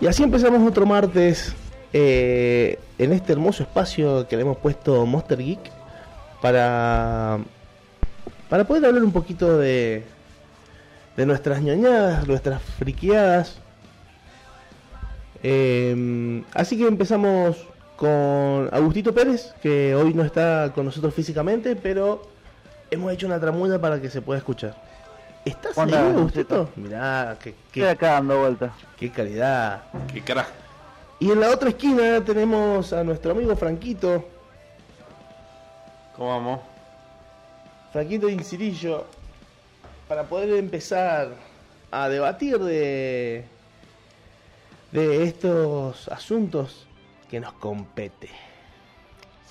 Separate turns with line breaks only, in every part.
Y así empezamos otro martes eh, en este hermoso espacio que le hemos puesto Monster Geek para, para poder hablar un poquito de, de nuestras ñoñadas, nuestras friqueadas. Eh, así que empezamos con Agustito Pérez, que hoy no está con nosotros físicamente, pero hemos hecho una tramuda para que se pueda escuchar. ¿Estás
Hola,
Agustito? Mirá, qué,
Estoy
qué,
acá dando vueltas.
qué calidad.
Qué carajo.
Y en la otra esquina tenemos a nuestro amigo Franquito,
¿Cómo vamos?
Franquito Incirillo, para poder empezar a debatir de, de estos asuntos que nos compete.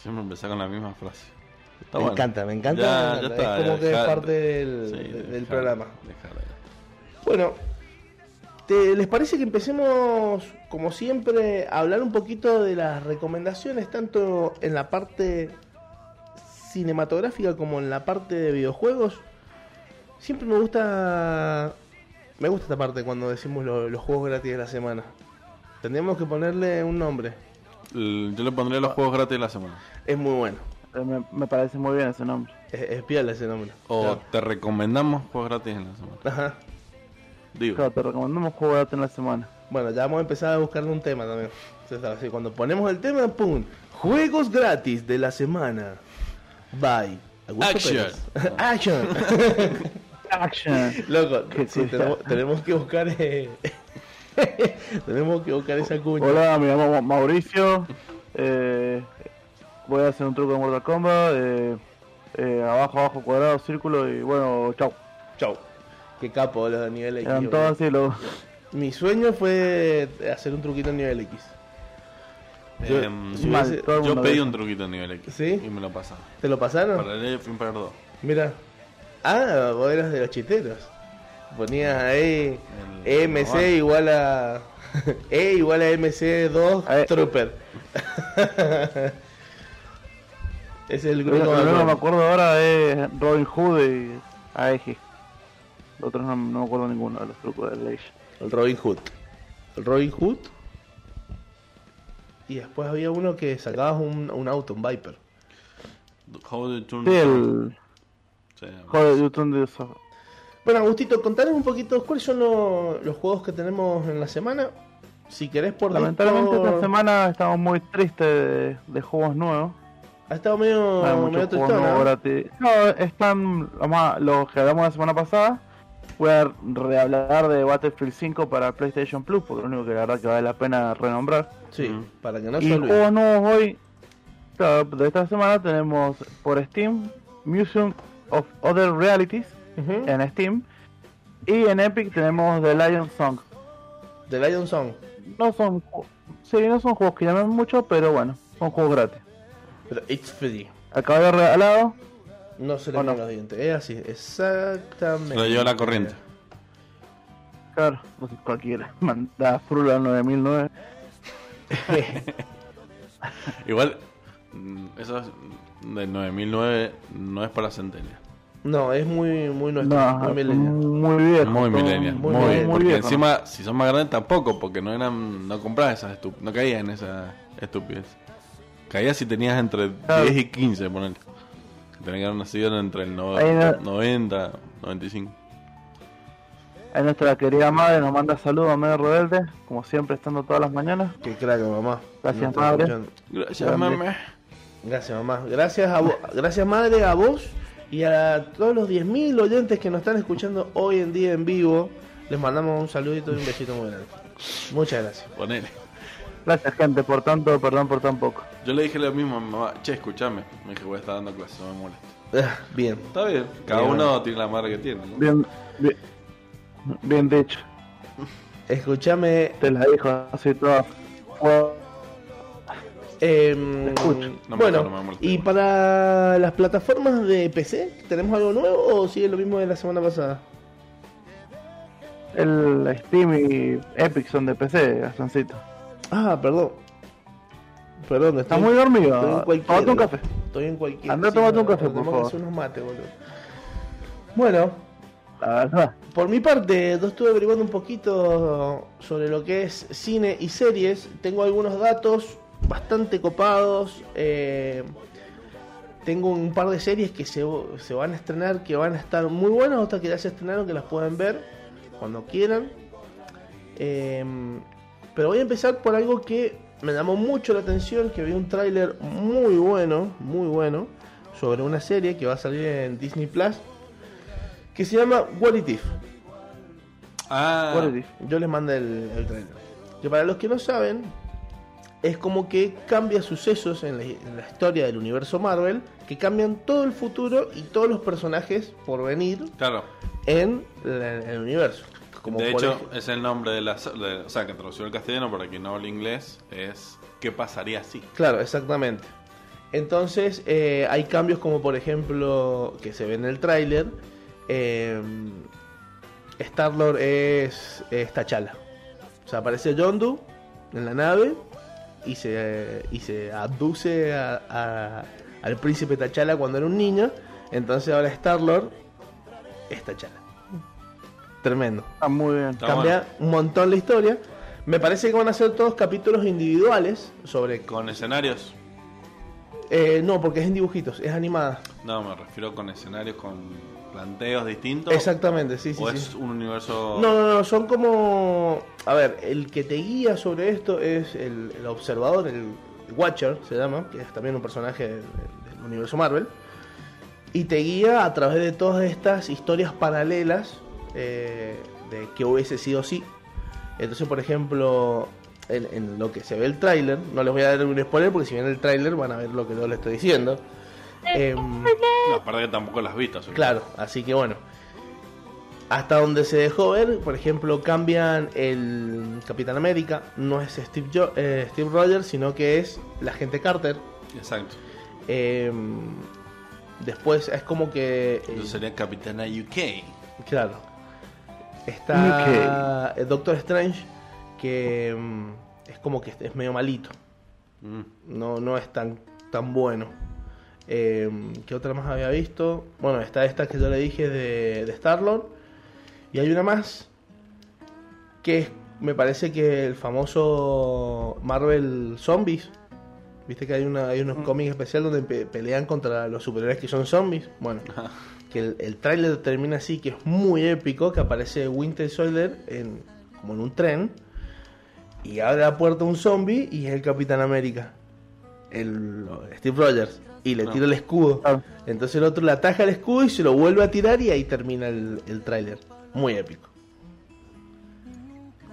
Siempre empecé con la misma frase.
Me
bueno.
encanta, me encanta.
Ya, ya
es como
ya,
que es parte del,
Sí,
programa. Bueno, ¿te- ¿les parece que empecemos, como siempre, a hablar un poquito de las recomendaciones, tanto en la parte cinematográfica como en la parte de videojuegos? Siempre me gusta. Me gusta esta parte cuando decimos lo- los juegos gratis de la semana. Tendríamos que ponerle un nombre.
Yo le pondría los juegos gratis de la semana.
Es muy bueno.
Eh, Me, me parece muy bien ese nombre.
Es, es ese nombre.
O
Claro.
te recomendamos juegos gratis en la semana.
Ajá.
Digo,
Claro, te recomendamos juego gratis en la semana.
Bueno, ya vamos a empezar a buscarle un tema también. Así, cuando ponemos el tema, ¡pum! Juegos gratis de la semana. Bye. Augusto
Action.
Action.
Action.
Loco, sí, tenemos que buscar. eh, tenemos que buscar esa cuña.
Hola, me llamo Mauricio. Eh, voy a hacer un truco de Mortal Kombat. eh, eh, abajo, abajo, cuadrado, círculo y bueno, chau.
Chau. Qué capo los de nivel X.
Eran todos así los...
Mi sueño fue hacer un truquito en nivel X. Yo-
em,
si
mal,
hubiese-
todo el
yo
mundo
pedí un truquito en nivel X.
¿Sí?
Y me lo pasaron.
¿Te lo pasaron?
Para el Film Player 2.
Mira. Ah, vos eras de los chiteros. Ponías ahí
El-
MC igual a. E igual a MC2
Eh.
Trooper. Es el
Lo
grupo
único que me
acuerdo.
ahora es Robin Hood y Aegis. Los otros no, no me acuerdo ninguno de los trucos de Age.
El Robin Hood. El Robin Hood. Y después había uno que sacabas un, un auto, un Viper.
How the turn-
Sí, el...
Sí,
Joder, YouTube de eso.
Bueno, Agustito, contanos un poquito cuáles son lo- los juegos que tenemos en la semana. Si querés por
Lamentablemente
Discord-
esta semana estamos muy tristes de, de juegos nuevos.
Ha estado medio,
Hay
medio
muchos juegos
tristón,
nuevos
¿eh?
gratis. No, están lo más- los que hablamos la semana pasada. Voy a rehablar de Battlefield 5 para PlayStation Plus, porque es lo único que la verdad que vale la pena renombrar.
Sí, para que no
y
olvide.
juegos nuevos hoy, claro, de esta semana tenemos por Steam Museum of Other Realities en Steam. Y en Epic tenemos The Lion Song.
The Lion Song.
No son, sí, no son juegos que llaman mucho, pero bueno, son juegos gratis.
Pero it's free.
De regalado.
No se le
¿O no?
ven los dientes. Es así, exactamente.
Se lo lleva la corriente.
Claro, pues cualquiera. Manda Frula 9009.
Igual, mm, eso es del 9009 no es para Centennial.
No, es muy, muy nuestro.
No,
muy millennial.
muy viejo.
Muy
son
millennial,
muy
muy,
millennial.
porque
viejo.
encima si son más grandes tampoco, porque no eran, no comprabas esas estup no caías en esa estupidez. Caías si tenías entre
Claro.
10 y 15, ponele. Tenían que haber nacido entre el no-
no-
90, 95.
Ahí nuestra querida madre nos manda saludos a Medio Rebelde, como siempre estando todas las mañanas.
Qué crack, mamá.
Gracias,
No
madre.
escuchando.
Gracias, mamá.
Gracias, mamá. Gracias, a gracias, madre, a vos y a todos los 10.000 oyentes que nos están escuchando hoy en día en vivo. Les mandamos un saludito y un besito muy grande. Muchas gracias.
Ponele.
Gracias gente por tanto, perdón por tan poco.
Yo le dije lo mismo a mi mamá, che, escúchame. Me dije, voy a estar dando clases, no me molesta.
Ah, Bien.
Está bien, cada
Bien.
uno tiene la madre que tiene, ¿no?
Bien, bien, bien dicho.
Escúchame.
Te la dijo así toda.
em,
escucho.
No me
bueno,
acuerdo, no me molesté.
y para las plataformas de PC, ¿tenemos algo nuevo o sigue lo mismo de la semana pasada?
El Steam y Epic son de PC, Gastoncito.
Ah, perdón. Perdón,
Está
estoy,
muy
estoy en
dormido.
cualquiera.
Tomate un café.
Estoy en cualquiera.
Andá, tomate un café, por favor.
unos mates, boludo. Bueno,
la verdad.
Por mi parte, yo estuve averiguando un poquito sobre lo que es cine y series. Tengo algunos datos bastante copados. eh, tengo un par de series que se, se van a estrenar, que van a estar muy buenas, otras que ya se estrenaron, que las pueden ver cuando quieran. Eh, pero voy a empezar por algo que me llamó mucho la atención, que vi un tráiler muy bueno, muy bueno, sobre una serie que va a salir en Disney Plus, que se llama What It If.
Ah,
What it is.
Yo les mandé el, el trailer. Que para los que no saben, es como que cambia sucesos en la, en la historia del universo Marvel, que cambian todo el futuro y todos los personajes por venir
claro.
en, la- en el universo. Como
de hecho, es el nombre de la. de- o sea, que traducido al castellano, para quien no habla inglés, es ¿Qué pasaría si?
Claro, exactamente. Entonces eh, hay cambios como por ejemplo que se ve en el tráiler. eh, Star-Lord es, es T'Challa. O sea, aparece Yondu en la nave y se, y se abduce a- a- al príncipe T'Challa cuando era un niño. Entonces ahora Star-Lord es T'Challa. Tremendo.
Está muy bien.
Está
Cambia
bueno.
un montón la historia. Me parece que van a ser todos capítulos individuales sobre
¿Con escenarios?
Eh, no, porque es en dibujitos, es animada.
No, me refiero con escenarios con planteos distintos.
Exactamente, sí, sí,
¿O
sí.
es un universo.?
No, no, no, son como... A ver, el que te guía sobre esto es el, el observador, el Watcher se llama, que es también un personaje del, del universo Marvel. Y te guía a través de todas estas historias paralelas eh, de que hubiese sido así. Entonces, por ejemplo, en, en lo que se ve el tráiler, no les voy a dar un spoiler porque si ven el tráiler van a ver lo que yo les estoy diciendo. Em,
No, aparte que tampoco las que-
Claro, así que bueno. Hasta donde se dejó ver, por ejemplo, cambian el Capitán América, no es Steve, Jo- eh, Steve Rogers, sino que es la gente Carter.
Exacto.
Eh, después es como que... eh,
Entonces sería Capitana UK.
claro. Está el Doctor Strange, que mm, es como que es medio malito.
Mm.
no, no es tan, tan bueno. Eh, ¿Qué otra más había visto? Bueno, está esta que yo le dije de, de Star-Lord. Y hay una más que es, me parece que el famoso Marvel Zombies. Viste que hay, una, hay unos cómics especiales donde pe- pelean contra los superhéroes que son zombies. Bueno, que el, el tráiler termina así, que es muy épico, que aparece Winter Soldier en, como en un tren y abre la puerta un zombie y es el Capitán América, el Steve Rogers, y le
No.
tira el escudo.
Ah.
Entonces el otro le ataja el escudo y se lo vuelve a tirar y ahí termina el, el tráiler. Muy épico.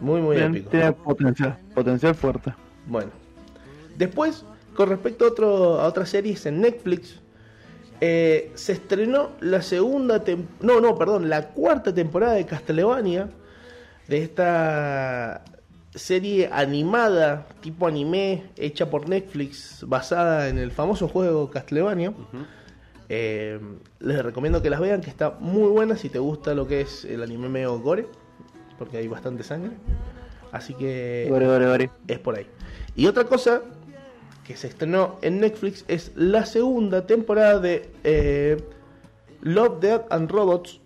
Muy, muy
Bien,
épico.
tiene potencial, potencial fuerte.
Bueno. Después, con respecto a, otro, a otras series en Netflix, eh, se estrenó la segunda no, no, perdón, la cuarta temporada de Castlevania, de esta serie animada, tipo anime, hecha por Netflix, basada en el famoso juego Castlevania. Eh, les recomiendo que las vean, que está muy buena si te gusta lo que es el anime medio gore, porque hay bastante sangre. Así que
Gore, gore, gore.
es por ahí. Y otra cosa que se estrenó en Netflix es la segunda temporada de eh, Love, Death and Robots,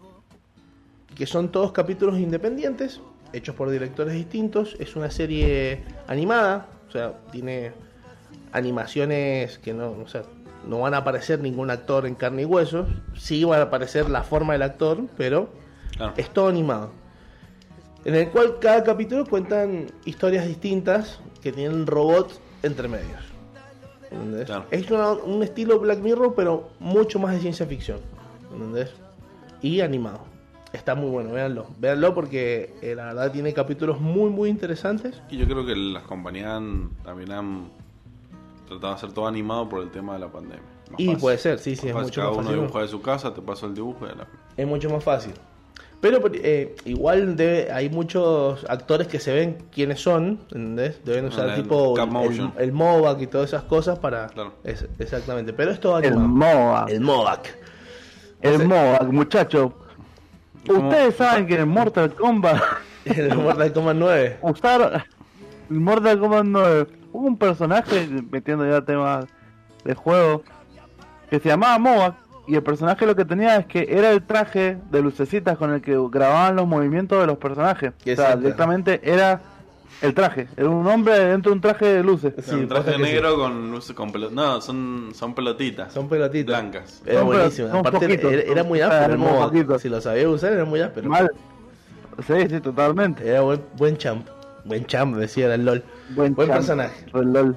que son todos capítulos independientes, hechos por directores distintos. Es una serie animada, o sea, tiene animaciones que no, o sea, no van a aparecer ningún actor en carne y huesos. Sí van a aparecer la forma del actor, pero es todo animado. En el cual cada capítulo cuentan historias distintas que tienen robots entre medios. ¿Entendés?
Claro.
Es una- un estilo Black Mirror, pero mucho más de ciencia ficción. ¿Entendés? Y animado. Está muy bueno, véanlo. Véanlo porque eh, la verdad tiene capítulos muy, muy interesantes.
Y yo creo que las compañías han- también han tratado de hacer todo animado por el tema de la pandemia. Más
Y
fácil.
puede ser, sí, sí, es
Más fácil.
mucho
Cada
más
uno
fácil.
dibuja de su casa, te paso el dibujo y la...
Es mucho más fácil. Pero eh, igual debe- hay muchos actores que se ven quiénes son, ¿entendés? Deben usar
Ah, el
tipo el, el, MOVAC y todas esas cosas para...
Claro.
es- exactamente, pero es todo
El
animado.
MOA.
El MOVAC.
El
Entonces-
MOA, muchacho.
¿Cómo?
Ustedes saben que en Mortal Kombat
El Mortal Kombat 9.
usar el Mortal Kombat 9 hubo un personaje metiendo ya temas de juego que se llamaba MOA y el personaje lo que tenía es que era el traje de lucecitas con el que grababan los movimientos de los personajes. O sea, directamente era el traje. Era un hombre dentro de un traje de luces.
Sí,
un traje negro con luces con pelotitas. No, son, son pelotitas.
Son pelotitas.
Blancas.
Era
Son
buenísimo.
son
Aparte,
poquitos.
era, era muy
Ah,
áspero
muy
modo.
poquitos.
Si lo sabía usar, era muy áspero.
Mal. Sí, sí, totalmente.
Era buen, buen champ. Buen champ, decía era el LOL.
Buen,
Buen
champ.
personaje.
El LOL.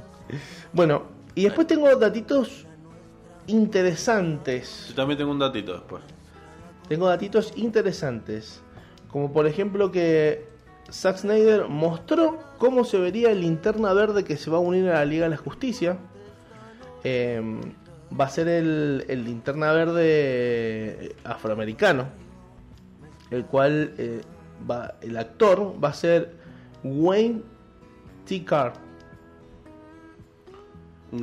Bueno, y después tengo datitos interesantes.
Yo también tengo un datito después.
Tengo datitos interesantes. Como por ejemplo que Zack Snyder mostró cómo se vería el linterna verde que se va a unir a la Liga de la Justicia. Eh, va a ser el, el linterna verde afroamericano. El cual eh, va, el actor va a ser Wayne T. Carr.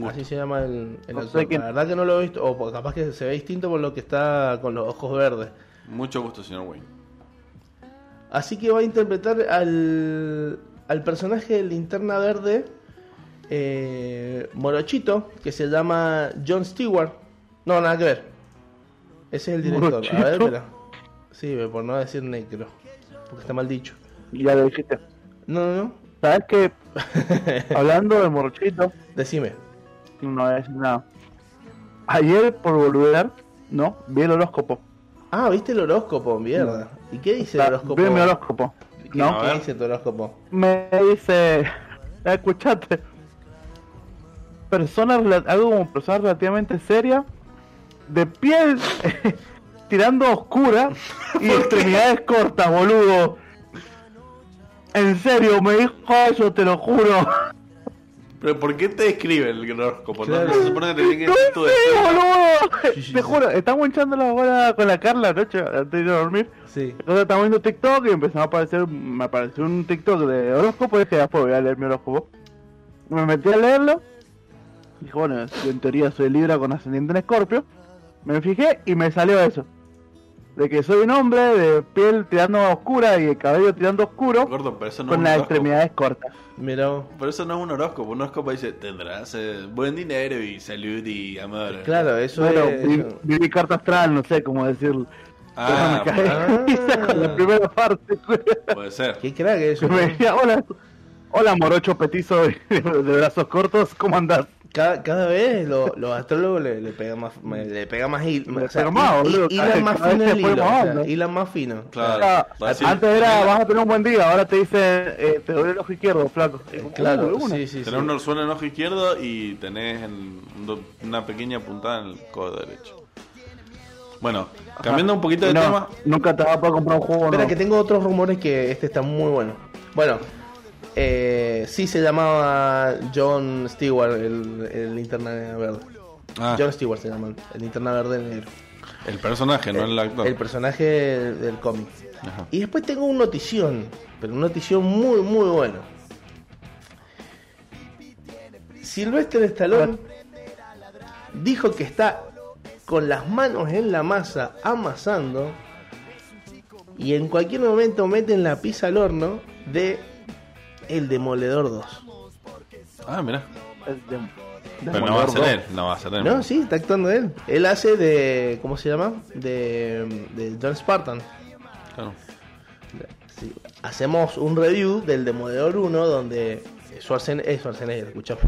Así se llama el, el
No
actor. La verdad que no lo he visto, o capaz que se ve distinto por lo que está con los ojos verdes.
Mucho gusto, señor Wayne.
Así que va a interpretar al, al personaje de Linterna Verde eh, Morochito, que se llama John Stewart. No, nada que ver. Ese es el director. A ver,
¿Morochito?
espera. Sí, por no decir negro. Porque está mal dicho.
Ya lo dijiste.
No, no, no.
¿Sabes qué? Hablando de morrochito,
Decime.
No voy a decir nada. Ayer, por volver, no, vi el horóscopo.
Ah, ¿viste el horóscopo? Mierda. ¿Y qué dice el
Ah,
horóscopo?
Vi mi horóscopo.
¿Qué,
¿no?
¿Qué dice tu horóscopo?
Me dice, escuchate, persona, algo como persona relativamente seria, de piel tirando oscura y extremidades cortas, boludo. En serio, me dijo eso, te lo juro.
Pero ¿por qué te describe el horóscopo? ¿No?
Claro.
¿No se supone que te tiene que decir tu
sé,
deseo?
boludo.
Sí, sí,
Te
sí.
juro, estamos echando la bola con la Carla anoche antes de ir a dormir.
Sí.
Entonces estamos viendo TikTok y empezó a aparecer, me apareció un TikTok de horóscopo y dije, después voy a leer mi horóscopo. Me metí a leerlo. Dije, bueno, yo en teoría soy Libra con ascendiente en Escorpio. Me fijé y me salió eso. De que soy un hombre de piel tirando oscura y el cabello tirando oscuro
Gordo, pero eso no
con
es un
las
horóscopo.
extremidades cortas.
Mira.
Pero eso no es un horóscopo. Un horóscopo dice, tendrás eh, buen dinero y salud y amor.
claro, eso
Bueno,
es.
vi, vi mi carta astral, no sé cómo decirlo.
Ah,
Pero me caí
ah.
con la primera parte.
puede ser.
Qué crack eso.
Me decía, hola, hola morocho petizo de, de brazos cortos, ¿cómo andás?
Cada, cada vez lo- los astrólogos le, le pegan más, me- le pega más
Le
o sea,
más,
hi- hilan
Cada-
más fino el hilo,
más
o sea,
hondo.
hilan más fino.
Claro. Va
antes era, vas a tener un buen día, ahora te dicen, eh, te duele el ojo izquierdo, flaco. Y como,
Claro,
uh,
sí, sí, sí.
Tenés un orzuelo en el ojo izquierdo y tenés en- un- una pequeña puntada en el codo derecho. Bueno, cambiando un poquito de
No,
tema.
Nunca te vas a poder comprar un juego
Espera que tengo otros rumores que este está muy bueno. Bueno, eh, sí se llamaba John Stewart el, el linterna verde.
Ah,
John Stewart se llama el linterna verde negro.
el personaje, no el actor.
El personaje del, del cómic.
Ajá.
Y después tengo un notición, pero un notición muy, muy bueno. Sylvester Stallone dijo que está con las manos en la masa amasando y en cualquier momento meten la pizza al horno de El Demoledor 2.
Ah, mira. Pero no va a ser él, no va a ser él.
No, sí, está actuando él. Él hace de. ¿Cómo se llama? De, de John Spartan.
Claro.
Sí. Hacemos un review del Demoledor 1 donde Schwarzenegger, eh, Schwarzenegger escuchamos,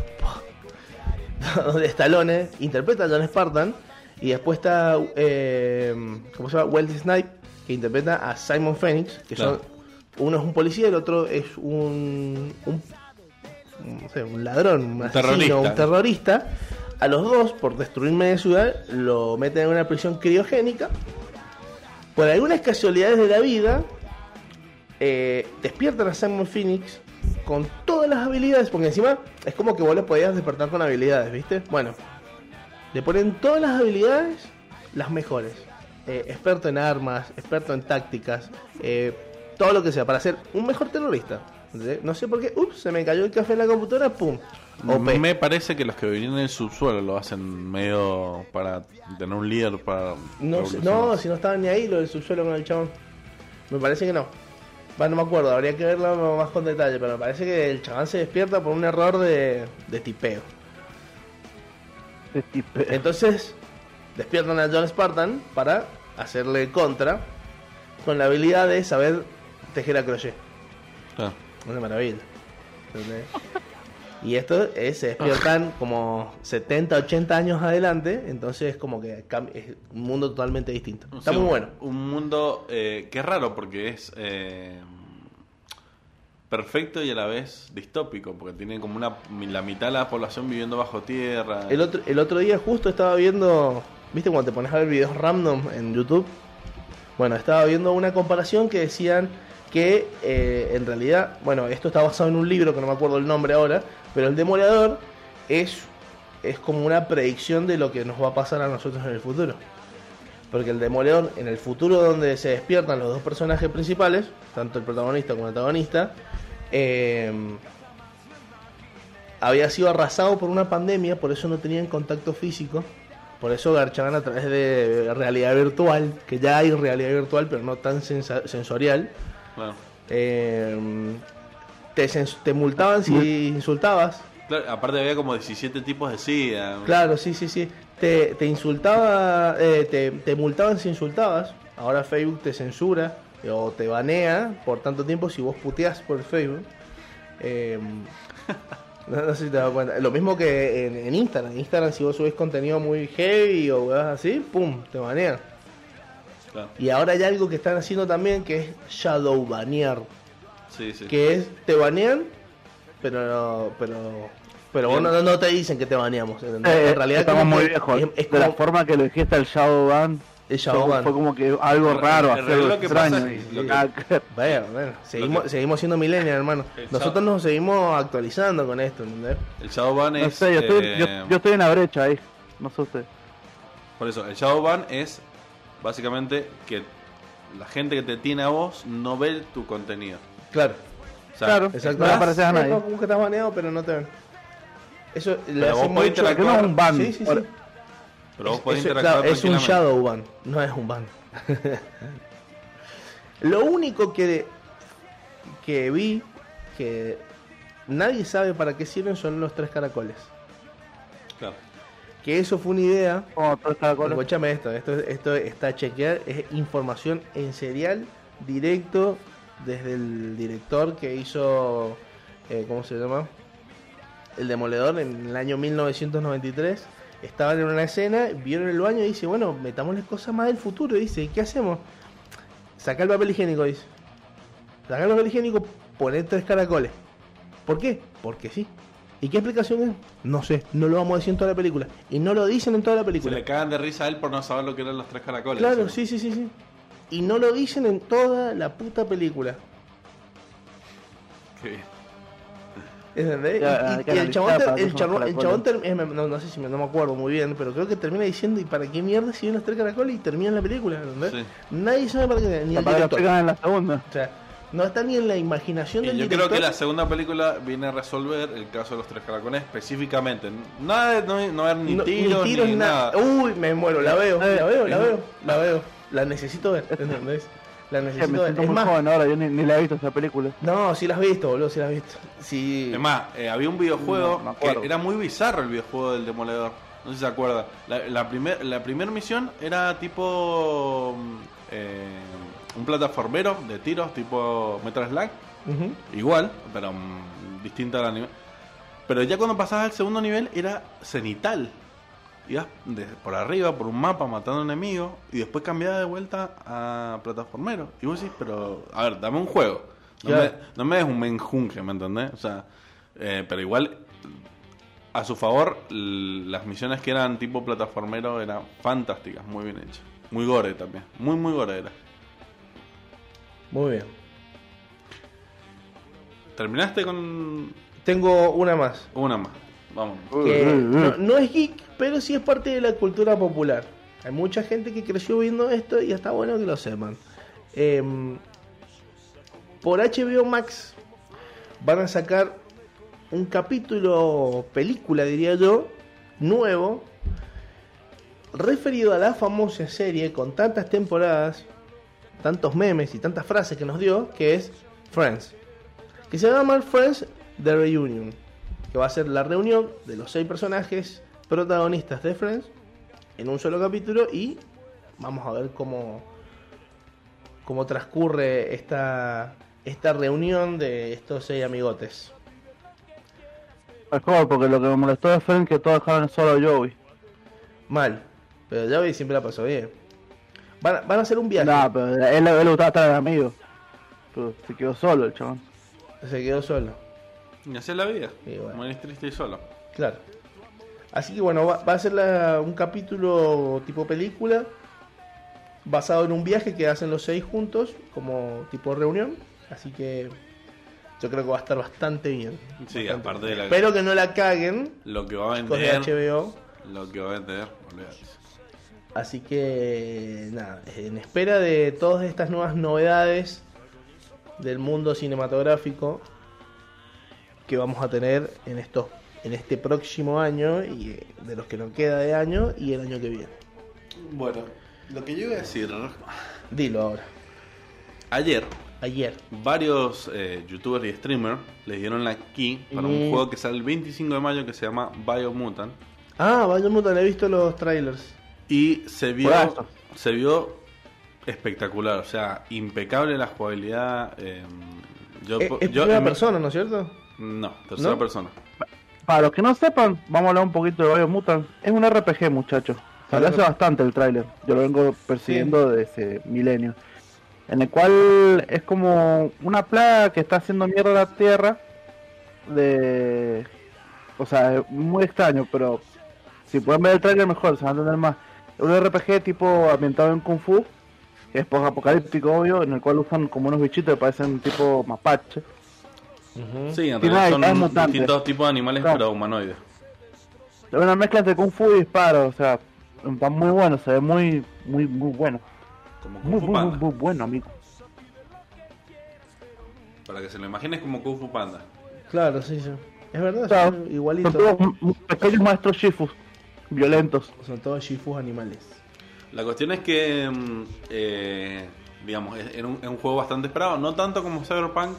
donde Stallone interpreta a John Spartan y después está, eh, ¿cómo se llama? Wesley Snipe que interpreta a Simon Phoenix, que
Claro.
son, uno es un policía el otro es un, un, no sé, un ladrón, un, asesino,
terrorista.
un terrorista. A los dos, por destruir media ciudad, lo meten en una prisión criogénica. Por algunas casualidades de la vida, eh, despiertan a Simon Phoenix con todas las habilidades, porque encima es como que vos le podías despertar con habilidades, ¿viste? Bueno, le ponen todas las habilidades, las mejores. Eh, experto en armas, experto en tácticas, eh, todo lo que sea, para ser un mejor terrorista. No sé por qué, ups, se me cayó el café en la computadora, pum. OP.
Me parece que los que viven en el subsuelo lo hacen medio para tener un líder para.
No, no, si no estaban ni ahí lo del subsuelo con el chabón. Me parece que no. Va, no me acuerdo, habría que verlo más con detalle, pero me parece que el chabón se despierta por un error de, de tipeo.
De tipe-
Entonces, despiertan a John Spartan para hacerle contra con la habilidad de saber tejer a crochet.
Claro.
Una maravilla. ¿entendés? Y esto es, se despiertan como 70, 80 años adelante, entonces es como que es un mundo totalmente distinto. Está muy bueno.
Un mundo eh, que es raro porque es eh, perfecto y a la vez distópico, porque tiene como una la mitad de la población viviendo bajo tierra.
El otro, el otro día justo estaba viendo, ¿viste cuando te pones a ver videos random en YouTube? Bueno, estaba viendo una comparación que decían que eh, en realidad, bueno, esto está basado en un libro que no me acuerdo el nombre ahora, pero el demoledor es, es como una predicción de lo que nos va a pasar a nosotros en el futuro. Porque el demoledor, en el futuro donde se despiertan los dos personajes principales, tanto el protagonista como el antagonista, eh, había sido arrasado por una pandemia, por eso no tenían contacto físico. Por eso garchaban a través de realidad virtual, que ya hay realidad virtual, pero no tan sensorial.
Claro.
Eh, te, multaban si insultabas.
Claro, aparte había como 17 tipos de SIDA.
Claro, sí, sí, sí. Te, te insultaba, eh, te, te multaban si insultabas. Ahora Facebook te censura eh, o te banea por tanto tiempo si vos puteás por Facebook. Eh, no, no sé si te das cuenta. Lo mismo que en, en Instagram. En Instagram, si vos subís contenido muy heavy o así, pum, te banean.
Claro.
Y ahora hay algo que están haciendo también que es shadow banear.
Sí, sí.
Que es, te banean, pero no- pero pero vos no, no te dicen que te baneamos.
Eh,
en realidad
estamos
como
muy
que
viejos.
es- es
de la forma que lo dijiste el Shadowban,
el
fue,
shadow ban.
fue como que algo raro, extraño.
que-
que.
Bueno, bueno, seguimos, seguimos siendo millennials, hermano.
El
Nosotros
shadow-
nos seguimos actualizando con esto, ¿entendés?
El Shadowban
No
es.
sé, yo estoy,
eh,
yo, yo estoy en la brecha ahí. No sé usted.
Por eso, el Shadowban es básicamente que la gente que te tiene a vos no ve tu contenido.
Claro,
O sea,
Claro.
exacto.
No le apareces a nadie.
es como que estás baneado, pero no te ven. Eso le
Pero
hace mucho...
Que no es un ban.
Sí, sí, sí.
Ahora,
Pero vos podés
eso-
interactuar
claro, es un shadow ban, no es un ban. Lo único que, que vi que nadie sabe para qué sirven son los tres caracoles. Que eso fue una idea.
con
Escúchame esto, esto, esto está chequear, es información en serial directo desde el director que hizo, eh, ¿cómo se llama? El Demoledor en el año 1993. Estaban en una escena, vieron el baño y dice, bueno, metámosle cosas más del futuro. Y dice, ¿qué hacemos? Saca el papel higiénico, dice. Saca el papel higiénico, poner tres caracoles. ¿Por qué? Porque sí. ¿Y qué explicación es? No sé, no lo vamos a decir en toda la película. Y no lo dicen en toda la
Se
película.
le cagan de risa a él por no saber lo que eran los tres caracoles.
Claro, sí, sí, sí, sí. Y no lo dicen en toda la puta película.
Qué bien.
¿Entendés?
Ya,
Y- el chabón, ter- el
los
el chabón ter- eh, no, no sé si me, no me acuerdo muy bien, pero creo que termina diciendo, ¿y para qué mierda siguen los tres caracoles? Y termina la película, ¿entendés?
Sí.
Nadie sabe para qué, ni el
Para que lo
director.
en la segunda.
O sea, no está ni en la imaginación
Y
del
yo
director.
creo que la segunda película viene a resolver el caso de los tres caracoles específicamente. Nada de no, no haber ni
No-
tiros ni,
tiros,
nada.
Uy, me muero, la veo, la veo, la veo, la veo. La necesito ver, ¿entendés? La
Eh, me
necesito ver. Es más,
joven ahora, yo ni, ni la he visto esa película.
no, sí la has visto, boludo, sí la has visto. Sí.
Es más, eh, había un videojuego
No,
que era muy bizarro el videojuego del Demoledor. No sé si se acuerda. La, la primer la primera misión era tipo mm, eh, un plataformero de tiros tipo Metal.
Ujú.
Igual, pero mm, distinta a la nivel. Pero ya cuando pasabas al segundo nivel era cenital. Ibas de- por arriba, por un mapa, matando enemigos. Y después cambiaba de vuelta a plataformero. Y vos decís, pero, a ver, dame un juego. No, me, no me des un menjunje, ¿me entendés? O sea, eh, pero igual, a su favor, las misiones que eran tipo plataformero eran fantásticas, muy bien hechas. Muy gore también. Muy, muy gore era.
Muy bien.
¿Terminaste con
Tengo una más.
una más? Vamos.
que no, no es geek, pero sí es parte de la cultura popular. Hay mucha gente que creció viendo esto y está bueno que lo sepan. Em, por HBO Max van a sacar un capítulo, película diría yo, nuevo, referido a la famosa serie con tantas temporadas, tantos memes y tantas frases que nos dio, que es Friends. Que se llama Friends The Reunion que va a ser la reunión de los seis personajes protagonistas de Friends en un solo capítulo y vamos a ver cómo, cómo transcurre esta, esta reunión de estos seis amigotes.
Mejor, porque lo que me molestó de Friends que todos dejaron solo a Joey.
Mal, pero Javi siempre la pasó bien. Van, a- van a hacer un viaje.
No, pero él, le gustaba estar de amigo. Pero se quedó solo el chabón.
Se quedó solo.
Y así es la vida.
Y bueno.
Triste y solo.
Claro. Así que bueno, va, va a ser la- un capítulo tipo película basado en un viaje que hacen los seis juntos como tipo reunión. Así que yo creo que va a estar bastante bien.
Sí,
Bastante
aparte de la-
Espero que no la caguen
Lo que va a
con
vender.
HBO.
Lo que va a vender. olvídate.
Así que nada, en espera de todas estas nuevas novedades del mundo cinematográfico que vamos a tener en estos en este próximo año y eh, de los que nos queda de año y el año que viene.
Bueno, lo que yo iba a decir.
Dilo ahora.
Ayer,
Ayer.
varios eh, youtubers y streamers les dieron la key para
Mm.
un juego que sale el 25 de mayo que se llama Biomutant.
Ah, mutan, he visto los trailers.
Y se vio, se vio espectacular, o sea, impecable la jugabilidad. eh, yo,
Es, es
yo-
primera
en-
persona, ¿no es cierto?
No, tercera
¿No?
persona.
Para los que no sepan, vamos a hablar un poquito de Biomutant. Es un RPG, muchachos. Salió hace bastante el tráiler. Yo lo vengo persiguiendo desde milenio. En el cual es como una plaga que está haciendo mierda a la tierra. De. O sea, es muy extraño, pero si pueden ver el tráiler mejor, se van a entender más. Un RPG tipo ambientado en Kung Fu, que es post-apocalíptico, obvio, en el cual usan como unos bichitos que parecen tipo mapache.
Sí, en realidad son distintos tipos de animales,
Claro.
pero humanoides.
Es una mezcla entre Kung Fu y disparo, o sea, está muy bueno, se ve muy, muy, muy bueno.
Como
Muy,
Kung Fu
muy, muy,
Panda.
muy bueno, amigo.
Para que se lo imagines como Kung Fu Panda.
Claro, sí, sí. Es verdad,
Claro.
son igualitos.
Son todos pequeños maestros Shifus, violentos.
Son todos shifus animales.
La cuestión es que, mm, eh, digamos, es, era un, es un juego bastante esperado. No tanto como Cyberpunk,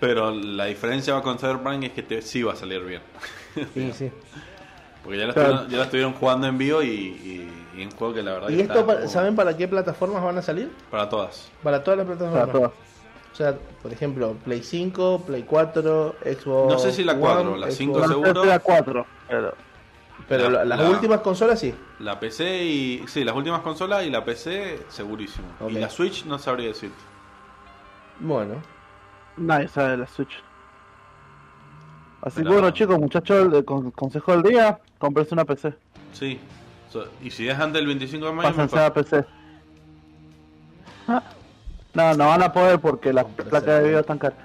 pero la diferencia con Cyberpunk es que te, sí va a salir bien.
Sí, sí.
Porque ya
Claro.
estuvieron, ya lo estuvieron jugando en vivo y, y, y un juego que la verdad
¿Y
que
esto,
está
pa-
como-
saben para qué plataformas van a salir?
para todas.
Para todas las plataformas.
Para todas.
O sea, por ejemplo, Play 5, Play 4, Xbox.
No sé si la
One,
4, la
Xbox-
5
No sé
seguro.
si era cuatro, pero
Pero
La-
la- las
la-
últimas consolas sí.
La PC y. Sí, las últimas consolas y la PC, segurísimo.
Ok.
Y la Switch no sabría decir.
Bueno,
nadie sabe de la Switch. Así que bueno, chicos, muchachos, el con- consejo del día, cómprense una PC.
Sí. So- y si es antes del 25 de mayo,
Pásense a PC. Ah. No, no van a poder porque las placas de video están caras.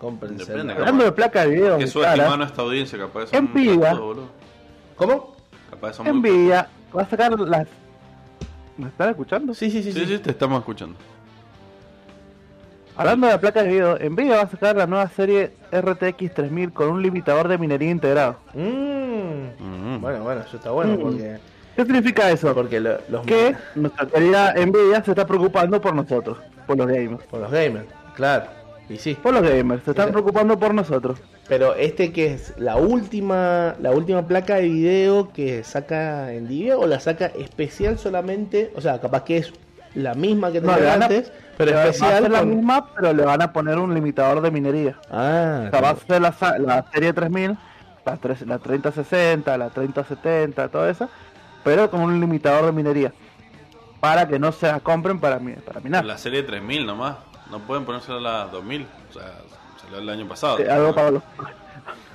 Hablando de placas de video,
que
caras,
subestimar a nuestra audiencia, capaz son
Nvidia.
¿Cómo?
Capaz son
va a sacar las... ¿Me están escuchando?
Sí, sí, sí.
Sí,
sí.
sí, te estamos escuchando.
Hablando de placas de video, Nvidia va a sacar la nueva serie RTX 3000 con un limitador de minería integrado.
Mm.
Mm.
Bueno, bueno, eso está bueno
Mm.
porque,
¿Qué significa eso?
porque lo- los
Que nuestra querida Nvidia se está preocupando por nosotros, por los gamers.
por los gamers, claro. Y sí.
Por los gamers, se están preocupando por nosotros.
Pero este que es la última la última placa de video que saca Nvidia o la saca especial solamente, o sea, capaz que es la misma que tenía antes, pero
Va a
especial
ser la
con-
misma, pero le van a poner un limitador de minería.
Ah,
O sea, va a ser la, la serie 3000, la, tres- la 3060, la 3070, toda esa, pero con un limitador de minería. Para que no se la compren para, para minar.
La serie 3000 nomás. No pueden ponerse a la 2000. O sea, salió el año pasado.
Algo para los...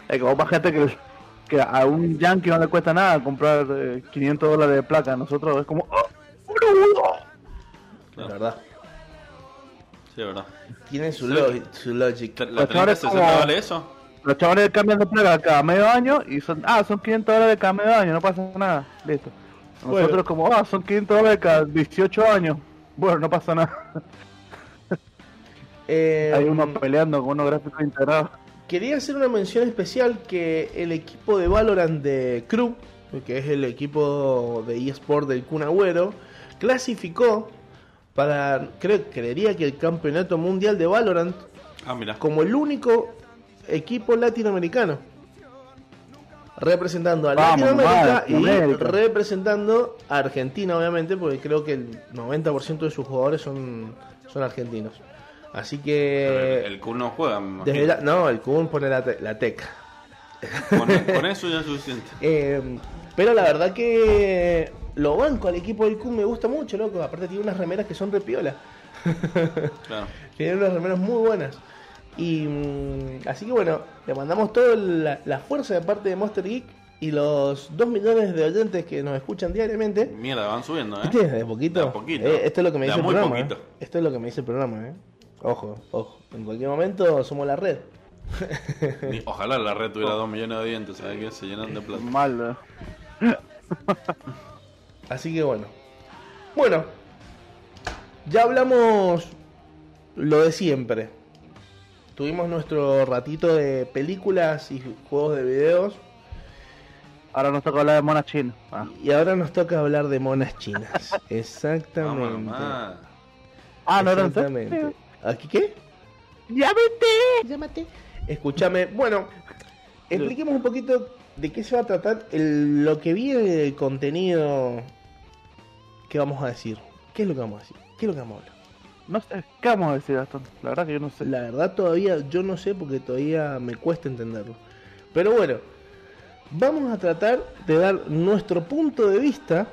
Es como para gente que, que a un yankee no le cuesta nada comprar eh, 500 dólares de placa. A nosotros es como... ¡Oh, boludo!
la verdad.
Sí, es verdad.
Tienen su, lo- su logic.
¿La
ahora es
3060
como-
vale eso?
Los chavales cambian de placa cada medio año y son... Ah, son 500 dólares cada medio año, no pasa nada. Listo. Nosotros
Bueno.
como... Ah, son 500 dólares cada 18 años. Bueno, no pasa nada.
Eh,
Hay uno peleando con unos gráficos integrados.
Quería hacer una mención especial que el equipo de Valorant de Crew, que es el equipo de eSport del Kun Agüero, clasificó para, creo, creería que el campeonato mundial de Valorant
Ah, mira.
como el único equipo latinoamericano. representando a
Vamos,
Latinoamérica y representando a Argentina, obviamente, porque creo que el 90% de sus jugadores son, son argentinos. Así
Pero
que.
el, el Kun no juega, me
desde
imagino.
la- no, el Kun pone la, te- la tec.
Con, con eso ya es suficiente.
Eh, pero la verdad que lo banco al equipo del Kun me gusta mucho, loco. Aparte tiene unas remeras que son repiola.
Claro.
Tiene unas remeras muy buenas. Y mm, así que bueno, le mandamos toda la, la fuerza de parte de Monster Geek y los 2 millones de oyentes que nos escuchan diariamente.
Mierda, van subiendo, ¿eh?
¿Viste? De poquito.
De poquito.
Eh, esto es lo que me
De
dice el programa.
poquito.
¿eh? Esto es lo que me dice el programa, ¿eh? Ojo, ojo. En cualquier momento somos la red.
Ojalá la red tuviera 2 millones de dientes, ¿sabes qué? Se llenan de plata.
Mal.
Así que bueno. Bueno. Ya hablamos lo de siempre. Tuvimos nuestro ratito de películas y juegos de videos.
Ahora nos toca hablar de monas chinas. Ah,
Y ahora nos toca hablar de monas chinas. Exactamente.
Ah, no era
Exactamente. ¿Aquí qué?
¡Llámate!
Llámate. Escúchame. Bueno, expliquemos un poquito de qué se va a tratar el- lo que viene del contenido que vamos a decir. ¿Qué es lo que vamos a decir? ¿Qué es lo que vamos a hablar?
No sé, ¿qué vamos a decir, Gastón? La verdad que yo no sé.
La verdad todavía yo no sé porque todavía me cuesta entenderlo. Pero bueno, vamos a tratar de dar nuestro punto de vista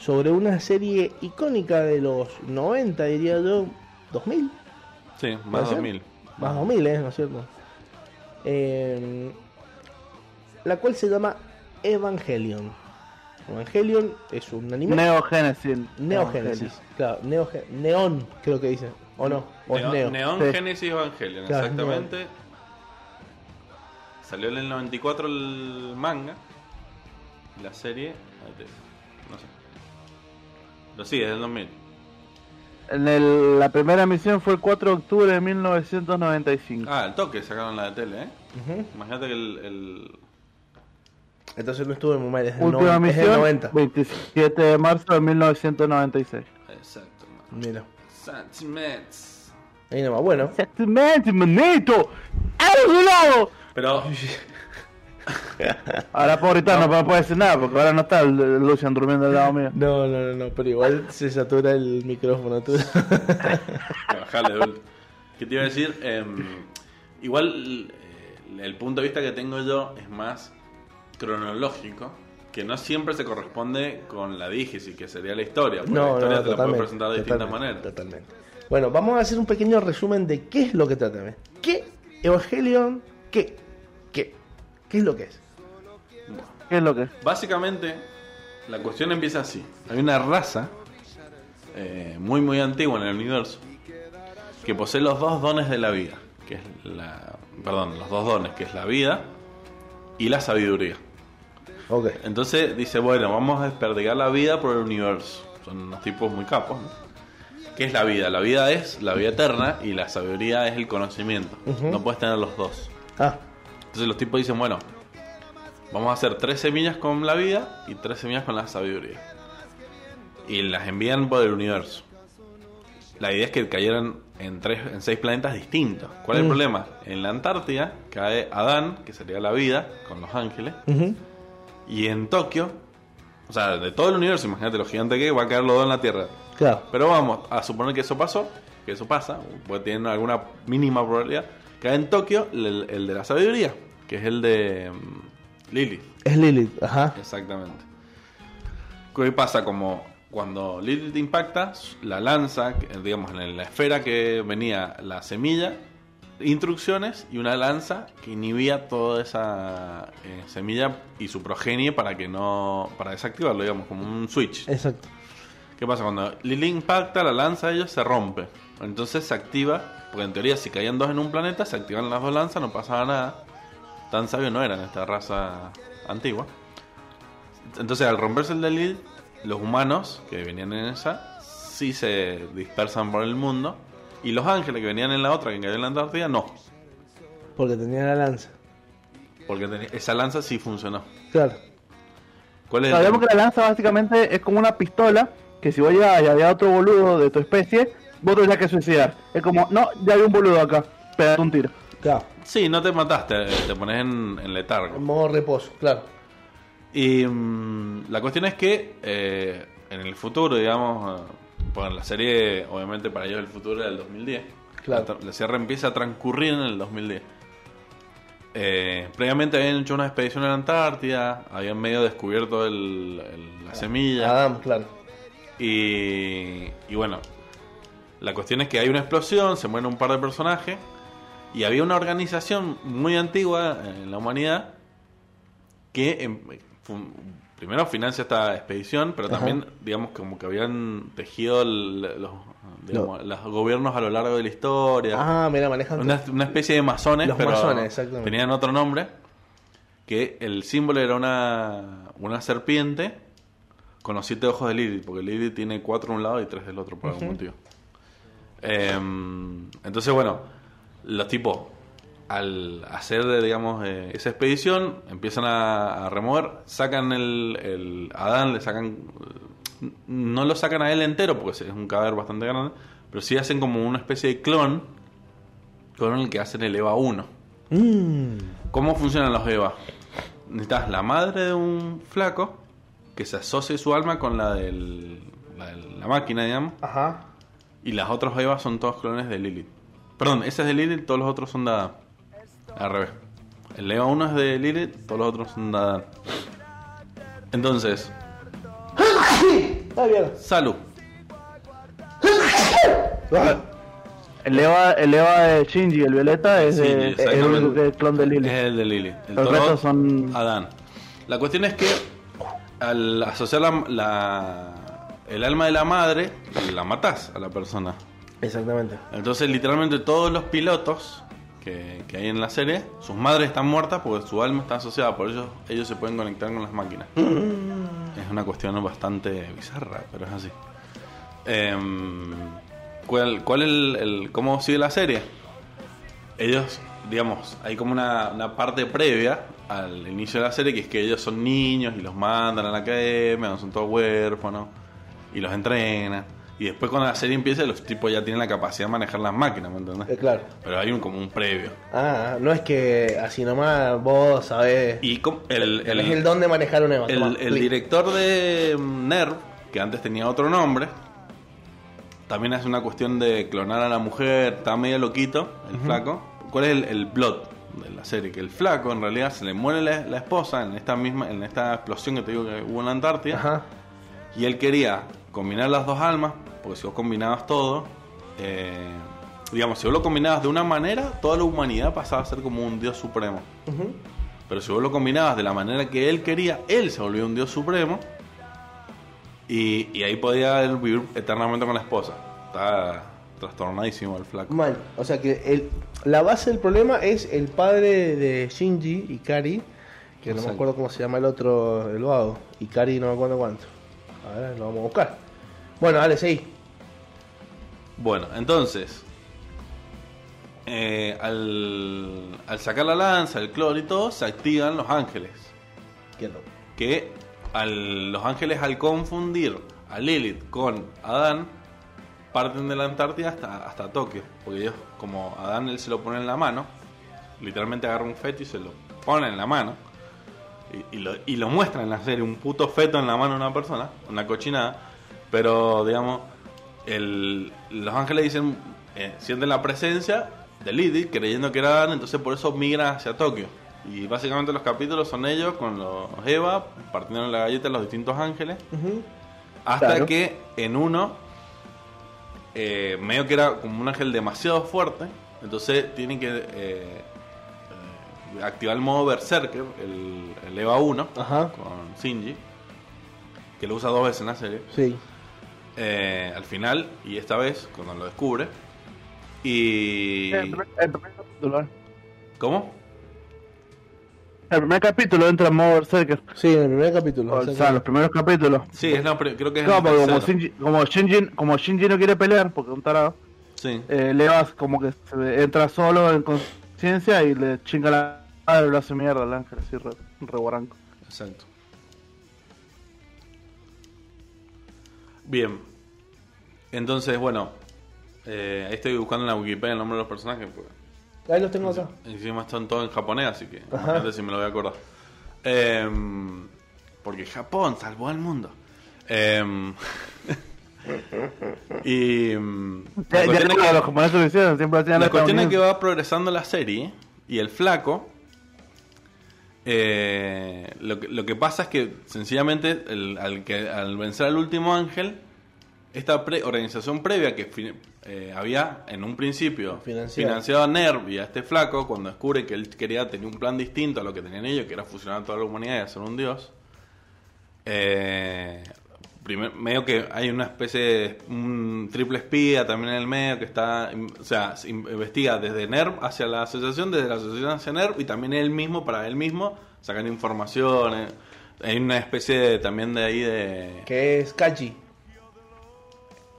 sobre una serie icónica de los 90, diría yo, 2000.
Sí,
¿Puede
más
ser?
2000.
Más 2000, ¿eh? ¿No es cierto? Eh, la cual se llama Evangelion. Evangelion es un anime.
Neogénesis.
Neogénesis. Claro, Neoge- Neon, creo que dice. ¿O no? ¿O es
Neon,
Neo?
Neon
Sí.
Genesis Evangelion,
Claro,
exactamente. Salió en el 94 el manga. La serie. Pero sí, es del 2000.
En el- la primera emisión fue el 4 de octubre de 1995.
Ah, el toque sacaron la de tele, ¿eh?
Ujú.
Imagínate que el. el-
Entonces no estuve muy mal, es el,
Última
noven- es el
emisión,
90.
27 de marzo de 1996.
Exacto, man.
Mira,
Sentiments.
ahí nomás. Bueno,
Exactamente, manito. ¡A su lado!
Pero.
Ahora puedo gritar, no puedo decir nada porque ahora no está el, el Lucian durmiendo al lado mío.
no, no, no, no, pero igual se satura el micrófono. Tú.
Bajale. ¿Qué te iba a decir? Em, igual eh, el punto de vista que tengo yo es más cronológico, que no siempre se corresponde con la dígesis, que sería la historia. Porque la
no,
historia
no,
te la puedes presentar de distintas maneras.
Totalmente. Bueno, vamos a hacer un pequeño resumen de qué es lo que trata. ¿ves? ¿Qué? Evangelion. ¿Qué? ¿Qué es lo que es?
¿Qué es lo que es?
Básicamente, la cuestión empieza así. Hay una raza eh, muy, muy antigua en el universo que posee los dos dones de la vida, que es la... Perdón, los dos dones, que es la vida y la sabiduría.
Ok.
Entonces dice, bueno, vamos a desperdigar la vida por el universo. Son unos tipos muy capos, ¿no? ¿Qué es la vida? La vida es la vida eterna y la sabiduría es el conocimiento. No puedes tener los dos.
Ah,
Entonces los tipos dicen, bueno, vamos a hacer tres semillas con la vida y tres semillas con la sabiduría. Y las envían por el universo. La idea es que cayeran en, tres, en seis planetas distintos. ¿Cuál es el
Mm.
problema? En la Antártida cae Adán, que sería la vida, con los ángeles. Y en Tokio, o sea, de todo el universo, imagínate lo gigante que va a caer los dos en la Tierra.
claro.
Pero vamos a suponer que eso pasó, que eso pasa, puede tener alguna mínima probabilidad. Cae en Tokio el, el de la sabiduría, que es el de mm, Lilith.
Es Lilith, ajá.
Exactamente. ¿Qué pasa? Como cuando Lilith impacta, la lanza, digamos, en la esfera que venía la semilla, instrucciones y una lanza que inhibía toda esa eh, semilla y su progenie para que no. para desactivarlo, digamos, como un switch.
Exacto.
¿Qué pasa? Cuando Lilith impacta, la lanza de ellos se rompe. Entonces se activa, porque en teoría si caían dos en un planeta, se activan las dos lanzas, no pasaba nada. Tan sabios no eran esta raza antigua. Entonces al romperse el de Lilith, los humanos que venían en esa, sí se dispersan por el mundo. Y los ángeles que venían en la otra, que cayó en la Antártida, no.
Porque tenía la lanza.
Porque esa lanza sí funcionó.
Claro.
¿Cuál es el
Sabemos que la lanza básicamente es como una pistola que si vos llegas y había otro boludo de tu especie, vos te tenés que suicidar. Es como, no, ya hay un boludo acá, pegate un tiro.
Claro.
Sí, no te mataste, te pones en, en letargo.
En modo reposo, claro.
Y mm, la cuestión es que eh, en el futuro, digamos, eh, bueno, la serie, obviamente para ellos el futuro era el 2010.
Claro.
La, la Sierra empieza a transcurrir en el 2010. Eh, previamente habían hecho una expedición a la Antártida, habían medio descubierto el- el- la semilla.
Adam, claro.
Y, y bueno, la cuestión es que hay una explosión, se mueren un par de personajes y había una organización muy antigua en la humanidad que em, primero financia esta expedición, pero
Ajá.
también, digamos, como que habían tejido el- los, digamos, los gobiernos a lo largo de la historia.
Ah, mira, manejan.
Una, una especie de masones,
Los
pero
masones,
tenían otro nombre. Que el símbolo era una, una serpiente con los siete ojos de Lilith, porque Lilith tiene cuatro de un lado y tres del otro por algún motivo. Em, entonces, bueno, los tipos, al hacer, de, digamos, eh, esa expedición, empiezan a, a remover, sacan el, el Adán, le sacan. No lo sacan a él entero, porque es un cadáver bastante grande, pero sí hacen como una especie de clon con el que hacen el EVA 1.
Mm,
¿Cómo funcionan los EVA? Necesitas la madre de un flaco que se asocie su alma con la de la, de la máquina, digamos,
Ajá.
y las otras EVA son todos clones de Lilith. Perdón, ese es de Lilith, todos los otros son de Adán. Al revés. El EVA 1 es de Lilith, todos los otros son de Adán. Entonces,
Ah, bien.
salud.
El Eva, el Eva de Shinji, el Violeta, es,
Sí,
de, el es clon de Lily.
Es el de Lilith. El
Los restos son-
Adán. La cuestión es que al asociar la, la- el alma de la madre, la matás a la persona.
Exactamente.
Entonces, literalmente todos los pilotos que, que hay en la serie, sus madres están muertas porque su alma está asociada, por ello ellos se pueden conectar con las máquinas. Es una cuestión bastante bizarra, pero es así. Em, ¿cuál, cuál el, el- ¿Cómo sigue la serie? Ellos, digamos, hay como una, una parte previa al inicio de la serie que es que ellos son niños y los mandan a la academia, son todos huérfanos y los entrenan. Y después cuando la serie empieza, los tipos ya tienen la capacidad de manejar las máquinas, ¿me entendés?
Eh, claro.
Pero hay un como un previo.
Ah, no es que así nomás vos sabés.
Y com- el,
tenés el, don de manejar un Eva.
El,
tomá,
el director de mm, NERV, que antes tenía otro nombre, también hace una cuestión de clonar a la mujer, está medio loquito, el flaco. ¿Cuál es el, el plot de la serie? Que el flaco en realidad se le muere la, la esposa en esta misma, en esta explosión que te digo que hubo en la Antártida.
Ajá.
Y él quería combinar las dos almas, porque si vos combinabas todo, eh, digamos, si vos lo combinabas de una manera, toda la humanidad pasaba a ser como un dios supremo. Pero si vos lo combinabas de la manera que él quería, él se volvió un dios supremo. Y, y ahí podía él vivir eternamente con la esposa. Está trastornadísimo el flaco.
Mal. O sea que el, la base del problema es el padre de Shinji, Ikari, que no me acuerdo cómo se llama el otro, el vago. Ikari no me acuerdo cuánto. A ver, lo vamos a buscar. Bueno, dale, seguí.
Bueno, entonces, eh, al, al sacar la lanza, el clon y todo, se activan los ángeles.
Entiendo.
Que al, los ángeles al confundir a Lilith con Adán, parten de la Antártida hasta, hasta Tokio. Porque ellos, como Adán él se lo pone en la mano, literalmente agarra un feto y se lo pone en la mano. Y, y lo, y lo muestra en la serie, un puto feto en la mano de una persona, una cochinada. Pero, digamos, el- los ángeles dicen, eh, sienten la presencia de Lilith creyendo que era Adán, entonces por eso migran hacia Tokio. Y básicamente los capítulos son ellos con los Eva, partiendo la galleta los distintos ángeles. Hasta
Claro.
que en uno, eh, medio que era como un ángel demasiado fuerte, entonces tienen que eh, eh, activar el modo Berserker, el, el EVA 1,
Ajá.
con Shinji, que lo usa dos veces en la serie,
Sí.
eh, al final, y esta vez cuando lo descubre. Y...
El el eh.
¿Cómo?
El primer capítulo entra en modo Berserker.
Sí, en el primer capítulo.
O sea, los primeros capítulos.
Sí, es la pri- creo que es
No,
el
porque como. Shinji, como, Shinji, como Shinji no quiere pelear, porque es un tarado,
Sí.
eh, Levas como que se entra solo en conciencia y le chinga la madre y lo hace mierda al ángel, así re, re guaranco.
Exacto. Bien. Entonces, bueno, eh, ahí estoy buscando en la Wikipedia el nombre de los personajes. porque
Ahí los tengo acá.
Encima están todos en japonés, así que imagínate si me lo voy a acordar. Em, porque Japón salvó al mundo. Em, y la
Ya, ya
cuestión es que-
los japoneses lo hicieron, siempre
la
los
cuestión es que va progresando la serie y el flaco. eh, lo, que, lo que pasa es que sencillamente el- al, que, al vencer al último ángel, esta pre- organización previa que eh, había en un principio
Financiado.
financiado a NERV y a este flaco, cuando descubre que él quería tener un plan distinto a lo que tenían ellos, que era fusionar a toda la humanidad y hacer un dios, eh, primer- medio que hay una especie de un triple espía también en el medio que está, o sea, se in- investiga desde NERV hacia la asociación, desde la asociación hacia NERV y también él mismo, para él mismo, sacan información. eh. Hay una especie de- también de ahí de...
Que es Kachi.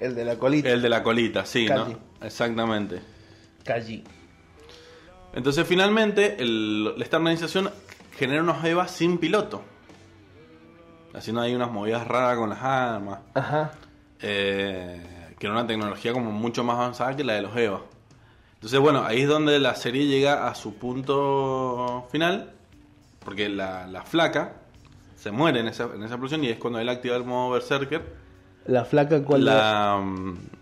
El de la colita.
El de la colita, sí. ¿no? Exactamente.
Kaji.
Entonces finalmente el- esta organización genera unos EVA sin piloto. Haciendo ahí unas movidas raras con las armas.
Ajá.
eh, que era una tecnología como mucho más avanzada que la de los EVA. Entonces, bueno, ahí es donde la serie llega a su punto final, porque la, la flaca se muere en esa, en esa explosión y es cuando él activa el modo Berserker.
La flaca, ¿cuál
La?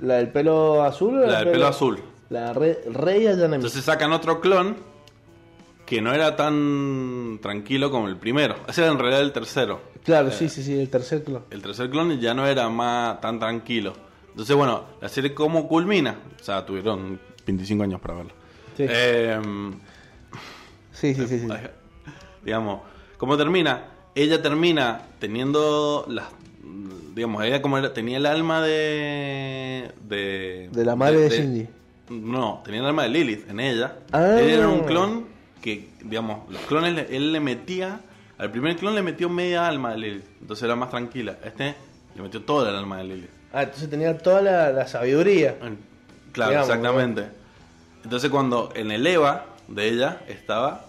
¿La del pelo azul o
la del pelo azul.
La re, Rey Ayanami.
Entonces sacan otro clon que no era tan tranquilo como el primero. Ese era en realidad el tercero.
claro,
Eh,
sí, sí, sí, el tercer clon.
El tercer clon ya no era más tan tranquilo. Entonces, bueno, la serie cómo culmina. O sea, tuvieron 25 años para verla.
Sí.
Eh,
Sí, sí, sí. sí.
digamos, ¿cómo termina? Ella termina teniendo las... Digamos, ella como era- tenía el alma de... De,
De la madre de Shinji.
No, tenía el alma de Lilith en ella.
Ah.
Él era un clon que, digamos, los clones, le- él le metía... Al primer clon le metió media alma de Lilith. Entonces era más tranquila. Este le metió toda el alma de Lilith.
Ah, entonces tenía toda la, la sabiduría.
Claro,
Digamos,
exactamente. Entonces cuando en el Eva de ella estaba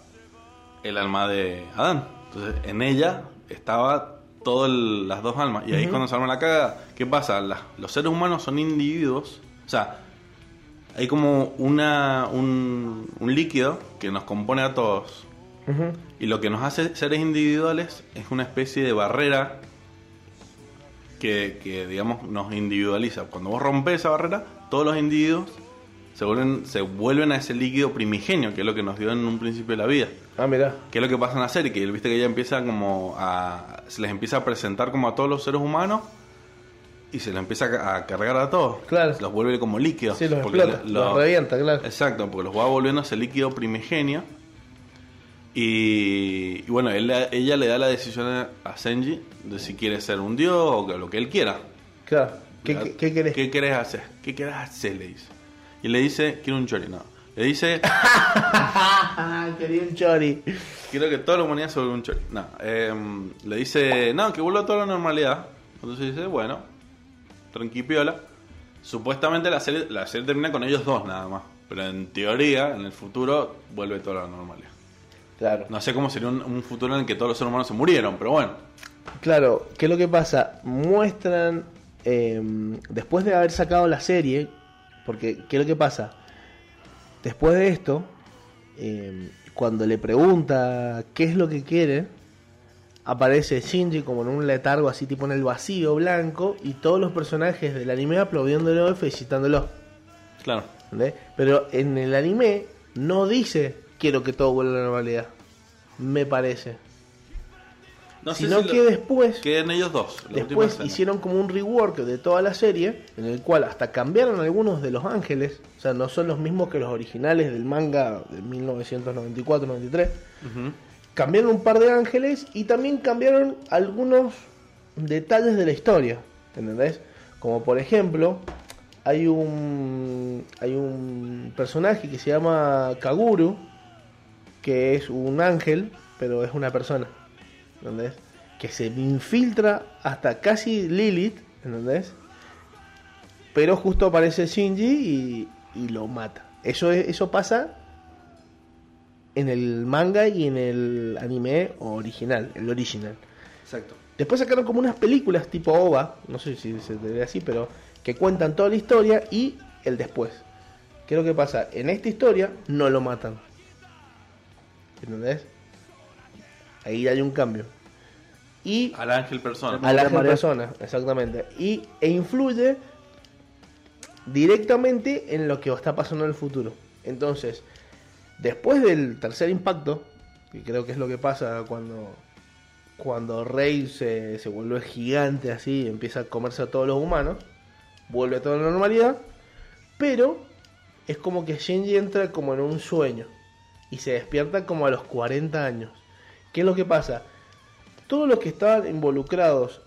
el alma de Adán. Entonces en ella estaba todas las dos almas. Y ahí es cuando se arma la caga. ¿Qué pasa? La- los seres humanos son individuos. O sea, hay como una, un, un líquido que nos compone a todos. Y lo que nos hace seres individuales es una especie de barrera que, que, digamos, nos individualiza. Cuando vos rompes esa barrera, todos los individuos se vuelven, se vuelven a ese líquido primigenio, que es lo que nos dio en un principio de la vida.
Ah, mira.
¿Qué es lo que pasa en la serie? Que viste que ella empieza como a... Se les empieza a presentar como a todos los seres humanos y se les empieza a, a cargar a todos.
Claro.
Se los vuelve como líquidos.
Sí, los explota,
lo-
los revienta, claro.
Exacto, porque los va volviendo ese líquido primigenio. Y, y bueno, él ella le da la decisión a, a Senji de si quiere ser un dios o que- lo que él quiera.
Claro. ¿Qué, qué, qué querés?
¿Qué querés hacer? ¿Qué querés hacer? Le dice. Y le dice, quiero un chori. No. Le dice,
quería un chori.
quiero que toda la humanidad se vuelva un chori. No. em, le dice, no, que vuelva a toda la normalidad. Entonces dice, bueno, tranquipiola. Supuestamente la serie, la serie termina con ellos dos nada más. Pero en teoría, en el futuro, vuelve toda la normalidad.
Claro.
No sé cómo sería un, un futuro en el que todos los seres humanos se murieron, pero bueno.
Claro, ¿qué es lo que pasa? Muestran, eh, después de haber sacado la serie, porque ¿qué es lo que pasa? Después de esto, eh, cuando le pregunta qué es lo que quiere, aparece Shinji como en un letargo así tipo en el vacío blanco y todos los personajes del anime aplaudiéndolo y felicitándolo.
Claro.
¿entendés? Pero en el anime no dice quiero que todo vuelva a la normalidad, me parece.
No
sino
si
que después
queden ellos dos.
Después hicieron como un rework de toda la serie, en el cual hasta cambiaron algunos de los ángeles, o sea, no son los mismos que los originales del manga de 1994-93.
Ujú.
Cambiaron un par de ángeles y también cambiaron algunos detalles de la historia, ¿entendés? Como por ejemplo, hay un hay un personaje que se llama Kaguru, que es un ángel, pero es una persona, ¿entendés? Que se infiltra hasta casi Lilith, ¿entendés? Pero justo aparece Shinji y, y lo mata. Eso, es- eso pasa en el manga y en el anime original, el original.
Exacto.
Después sacaron como unas películas tipo OVA, no sé si se ve así, pero que cuentan toda la historia y el después. ¿Qué es lo que pasa? En esta historia no lo matan. ¿Entendés? Ahí hay un cambio. Y
Al ángel persona.
a la
María.
persona, exactamente. Y, e influye directamente en lo que está pasando en el futuro. Entonces, después del tercer impacto, que creo que es lo que pasa cuando, cuando Rey se, se vuelve gigante así y empieza a comerse a todos los humanos, vuelve a toda la normalidad, pero es como que Shinji entra como en un sueño y se despierta como a los 40 años. ¿Qué es lo que pasa? Todos los que estaban involucrados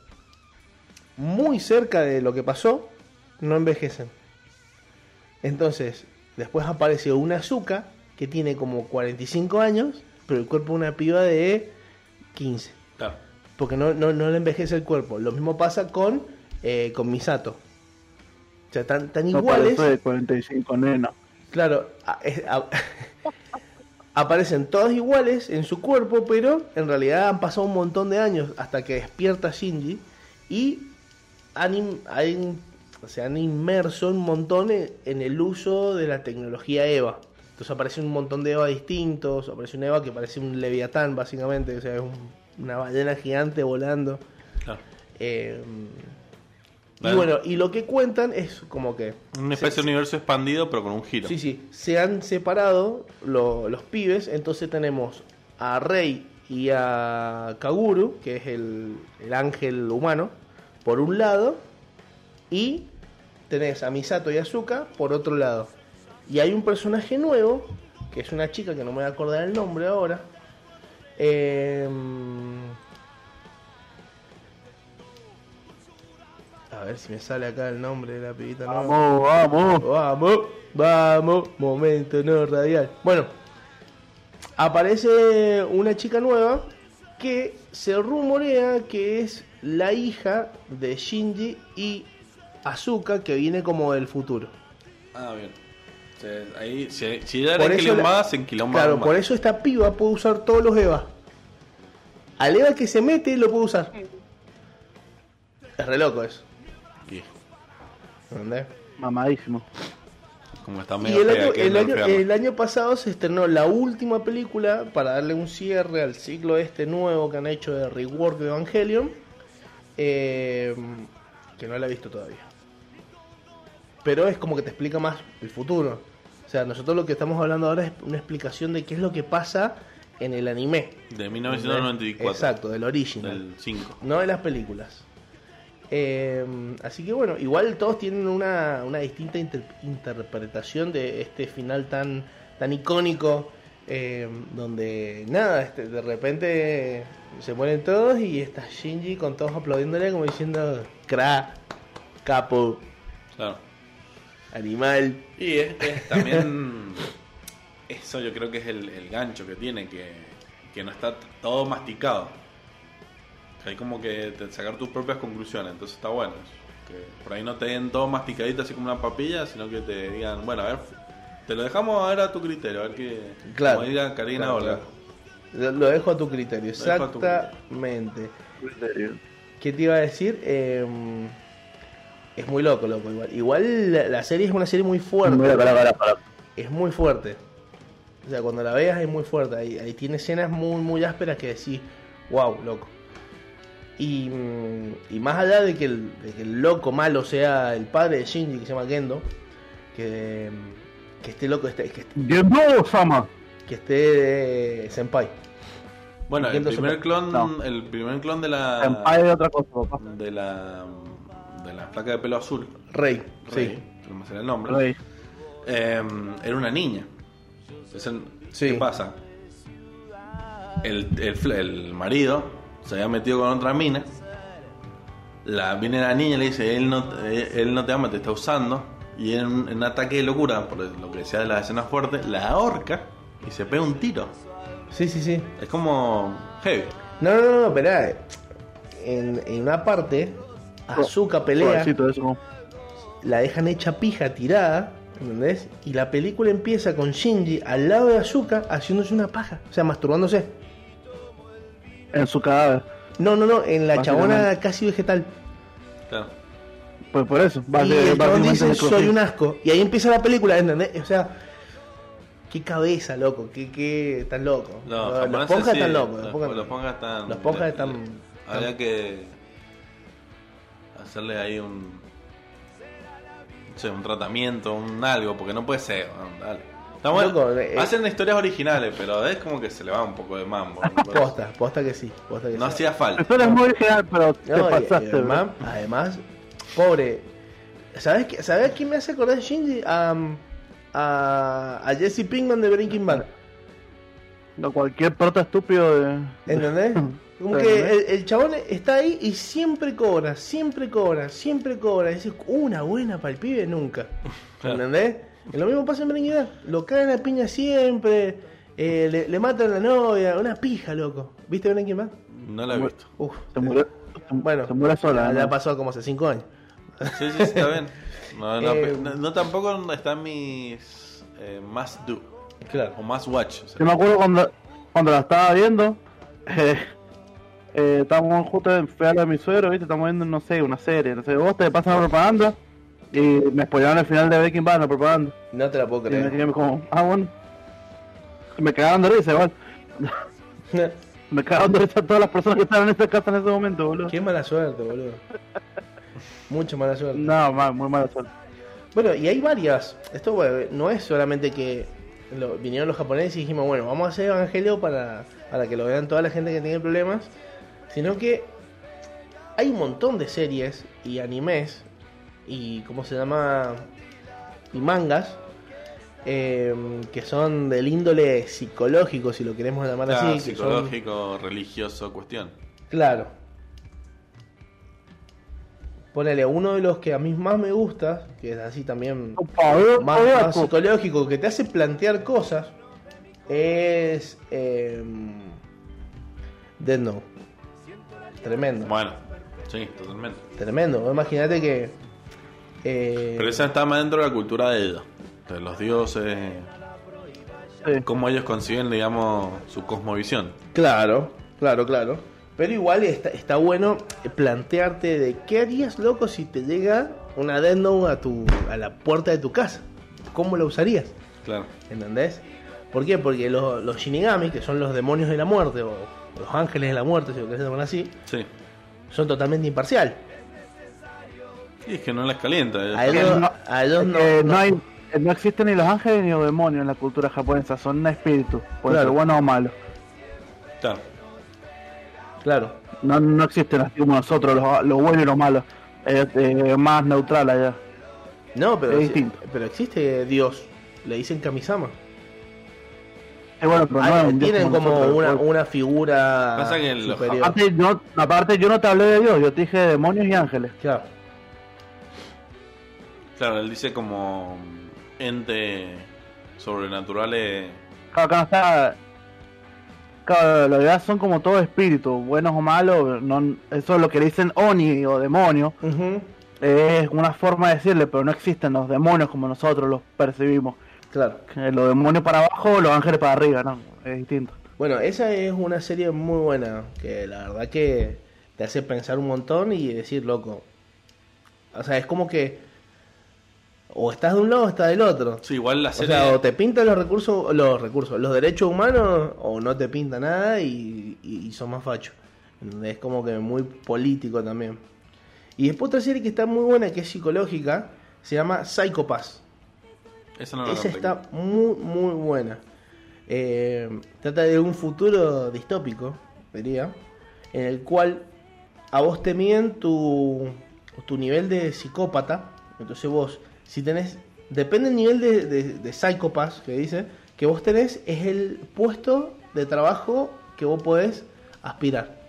muy cerca de lo que pasó no envejecen. Entonces, después apareció una azúcar que tiene como 45 años, pero el cuerpo de una piba de 15.
Claro.
Porque no, no, no le envejece el cuerpo. Lo mismo pasa con, eh, con Misato. O sea, tan, tan
No
iguales.
de 45 nena.
Claro, a- es- a- aparecen todos iguales en su cuerpo, pero en realidad han pasado un montón de años hasta que despierta Shinji y han, in- han- se han inmerso un montón en, en el uso de la tecnología EVA. Entonces aparecen un montón de EVA distintos, aparece un EVA que parece un leviatán básicamente, o sea, es un- una ballena gigante volando.
claro.
Eh, y bueno, y lo que cuentan es como que
Una especie de universo expandido, pero con un giro.
Sí, sí, se han separado lo- los pibes, entonces tenemos a Rey y a Kaguru, que es el, el ángel humano, por un lado, y tenés a Misato y Azuka por otro lado. Y hay un personaje nuevo, que es una chica que no me voy a acordar el nombre ahora. Em, a ver si me sale acá el nombre de la pibita nueva.
Vamos, vamos.
Vamos, vamos, momento no radial. Bueno, aparece una chica nueva que se rumorea que es la hija de Shinji y Azuka que viene como del futuro.
Ah, bien. Ahí, si, si
Por
era enquilombada,
la-
se
Claro,
más.
por eso esta piba puede usar todos los EVA. Al EVA que se mete lo puede usar. Es re loco eso.
Y
¿Entendés?
Mamadísimo.
como está
Y
medio
el
fea,
año,
que
el, año,
enfriarla.
el año pasado se estrenó la última película para darle un cierre al ciclo este nuevo que han hecho de rework de Evangelion. eh, que no la he visto todavía. Pero es como que te explica más el futuro. O sea, nosotros lo que estamos hablando ahora es una explicación de qué es lo que pasa en el anime.
De 1994.
Exacto, del original.
Del 5.
No de las películas. Eh, así que bueno, igual todos tienen una, una distinta inter- interpretación de este final tan, tan icónico. eh, donde nada, este, de repente se mueren todos y está Shinji con todos aplaudiéndole como diciendo cra, capo,
Claro.
animal.
Y es, es también. eso yo creo que es el, el gancho que tiene, que, que no está todo masticado. Hay como que sacar tus propias conclusiones, entonces está bueno. Que por ahí no te den todo masticadito así como una papilla, sino que te digan, bueno, a ver, te lo dejamos a ver a tu criterio, a ver qué.
Claro.
Como diga Karina
Claro,
Olga.
claro. Lo, dejo a tu criterio,
Lo dejo a tu criterio.
exactamente.
Criterio.
¿Qué te iba a decir? Eh, es muy loco, loco. Igual, igual la, la serie es una serie muy fuerte.
Mira, para, para, para.
Es muy fuerte. O sea, cuando la veas es muy fuerte. Ahí, ahí tiene escenas muy, muy ásperas que decís, wow, loco. Y, y más allá de que, el, de que el loco malo sea el padre de Shinji, que se llama Gendo, que, que esté loco, esté, que, esté-
Gendo Sama.
que esté eh, Senpai.
Bueno, el primer clon,
No.
el primer clon de la.
Senpai de otra cosa, papá.
de la. de la placa de pelo azul.
Rey,
Rey,
sí.
no me sale el nombre.
Rey.
Eh, era una niña. Entonces,
Sí.
¿qué pasa? El, el, el marido se había metido con otra mina. La, viene la niña y le dice, él no, eh, él no te ama, te está usando. Y en un, en un ataque de locura, por lo que decía de las escenas fuertes, la ahorca y se pega un tiro.
Sí, sí, sí.
Es como heavy.
No, no, no, no, espera. En, en una parte, Azuka pelea,
eso.
la dejan hecha pija tirada, ¿entendés? Y la película empieza con Shinji al lado de Azuka haciéndose una paja, o sea, masturbándose.
En su cadáver.
No, no, no, en la chabona casi vegetal.
Claro.
Pues por eso.
y el chabón
básicamente
dice, soy un asco. Y ahí empieza la película, ¿entendés? O sea, qué cabeza, loco, qué, qué tan loco.
No,
los
japoneses
ponjas
sí,
están locos.
Los,
Los ponjas-
los ponjas están.
los están-
Habría que hacerle ahí un. No sé, un tratamiento, un algo, porque no puede ser. ¿no? Dale. Está bueno.
Loco, eh,
Hacen historias originales, pero es como que se le va un poco de mambo.
Posta, posta que sí. Posta que
No
sí.
hacía falta.
historia es muy original, pero te
No, y- y
pasaste.
además, pobre. ¿Sabes, qué, ¿Sabes a quién me hace acordar Shinji? A, a, a Jesse Pinkman de Breaking Bad.
No, cualquier prota estúpido de...
¿Entendés? Como que el, el chabón está ahí y siempre cobra, siempre cobra, siempre cobra. Y dices, una buena para el pibe nunca. ¿Entendés? Y lo mismo pasa en Breaking Bad. Lo cagan a piña siempre. eh, le, le matan a la novia. Una pija, loco. ¿Viste Breaking Bad?
No la he visto.
Uf.
Se murió,
Bueno,
se murió sola.
ya, pasó como hace 5 años.
Sí, sí, sí, está bien. No, no,
Eh,
no, no tampoco están mis eh, must do
Claro.
o must watch. o sea.
Yo me acuerdo cuando, cuando la estaba viendo, eh, eh, estábamos justo en de mi suegro, ¿viste? Estamos viendo, no sé, una serie, no sé, vos te pasan la propaganda y me spoilaron el final de Breaking Bad, la propaganda.
No te la puedo
Y me
creer.
quedé como, ah, bueno. Me cagaron de risa, igual. Me cagaron de risa todas las personas que estaban en esa casa en ese momento, boludo.
Qué mala suerte, boludo. Mucha mala suerte.
No, mal, muy mala suerte.
Bueno, y hay varias. Esto bueno, no es solamente que lo- vinieron los japoneses y dijimos, bueno, vamos a hacer Evangelio para, para que lo vean toda la gente que tiene problemas, sino que hay un montón de series y animes y, ¿cómo se llama? Y mangas eh, que son del índole psicológico, si lo queremos llamar
Claro,
así. que son-
psicológico, religioso, cuestión.
Claro. Ponele, uno de los que a mí más me gusta, que es así también
boludo,
más, más psicológico, que te hace plantear cosas, es eh, Dead Note. Tremendo,
Bueno, sí, totalmente.
tremendo. Imagínate que... eh,
Pero esa está más dentro de la cultura de ellos. De los dioses,
Sí.
cómo ellos conciben, digamos, su cosmovisión.
Claro, claro, claro. Pero igual está, está bueno plantearte de qué harías, loco, si te llega una Death Note a, tu, a la puerta de tu casa. ¿Cómo lo usarías?
Claro.
¿Entendés? ¿Por qué? Porque los, los Shinigami, que son los demonios de la muerte, o los ángeles de la muerte, si lo querés llamar así,
Sí.
son totalmente imparcial.
Y es que no les calienta.
A ellos,
no-
a ellos
Es
no,
que
no-
no hay, no existen ni los ángeles ni los demonios en la cultura japonesa, son espíritus, pueden
Claro.
ser buenos o malos.
Claro.
Claro.
No, no existen así como nosotros, los, los buenos y los malos. Es eh, más neutral allá.
No, pero,
Es distinto.
pero existe Dios. Le dicen Kamisama.
Es bueno, pero no
Ah, tienen como
nosotros,
una, una figura
Pasa que los
superior.
Aparte yo, aparte, yo no te hablé de Dios, yo te dije de demonios y ángeles.
Claro.
Claro, él dice como ente sobrenaturales.
Claro, acá no está. Claro, la verdad son como todos espíritus, buenos o malos. No, eso es lo que le dicen Oni o demonio. Es una forma de decirle, pero no existen los demonios como nosotros los percibimos.
Claro.
Que Los demonios para abajo, los ángeles para arriba, no, es distinto.
Bueno, esa es una serie muy buena, que la verdad que te hace pensar un montón y decir, loco. O sea, es como que o estás de un lado o estás del otro.
Sí, igual la
O
serie.
sea, o te pintan los recursos, los recursos, los derechos humanos, o no te pinta nada y, y, y son más fachos. Es como que muy político también. Y después otra serie que está muy buena, que es psicológica, se llama Psychopass.
Esa no
Esa está muy, muy buena. Eh, trata de un futuro distópico, diría, en el cual a vos te miden tu, tu nivel de psicópata. Entonces vos, si tenés, depende del nivel de, de, de psicópata que dice, que vos tenés, es el puesto de trabajo que vos podés aspirar.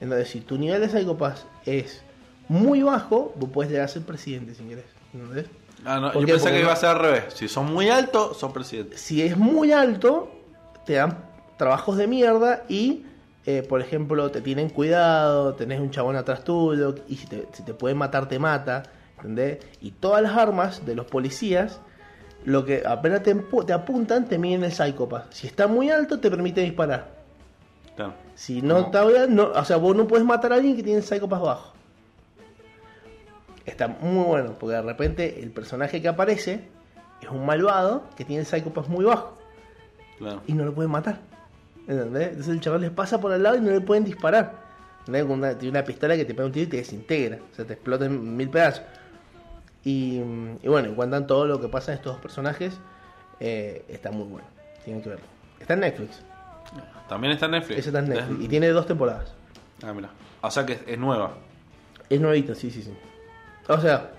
Entonces, si tu nivel de psicópata es muy bajo, vos podés llegar a ser presidente si querés. ¿Entendés?
Ah, no,
¿Por
yo
qué?
pensé
Porque
que iba a ser al revés. Si son muy altos, son presidentes.
si es muy alto, te dan trabajos de mierda y, eh, por ejemplo, te tienen cuidado, tenés un chabón atrás tuyo y si te, si te puede matar, te mata, ¿entendés? Y todas las armas de los policías, lo que apenas te, te apuntan, te miden el psicópata. Si está muy alto, te permite disparar. Si no está bien, no, o sea, vos no puedes matar a alguien que tiene el psicópata bajo. Está muy bueno, porque de repente el personaje que aparece es un malvado que tiene el Psychopath muy bajo
Claro.
y no lo pueden matar. ¿Entendés? Entonces el chaval les pasa por al lado y no le pueden disparar. Con una- tiene una pistola que te pega un tiro y te desintegra. O sea, te explota en mil pedazos. Y, y bueno, y cuentan todo lo que pasa en estos dos personajes. eh, está muy bueno. Tienen que verlo. Está en Netflix.
También está en Netflix.
Ese está en Netflix. Y tiene dos temporadas.
Ah, mira. O sea que es, es nueva.
Es nuevita, sí, sí, sí. O sea,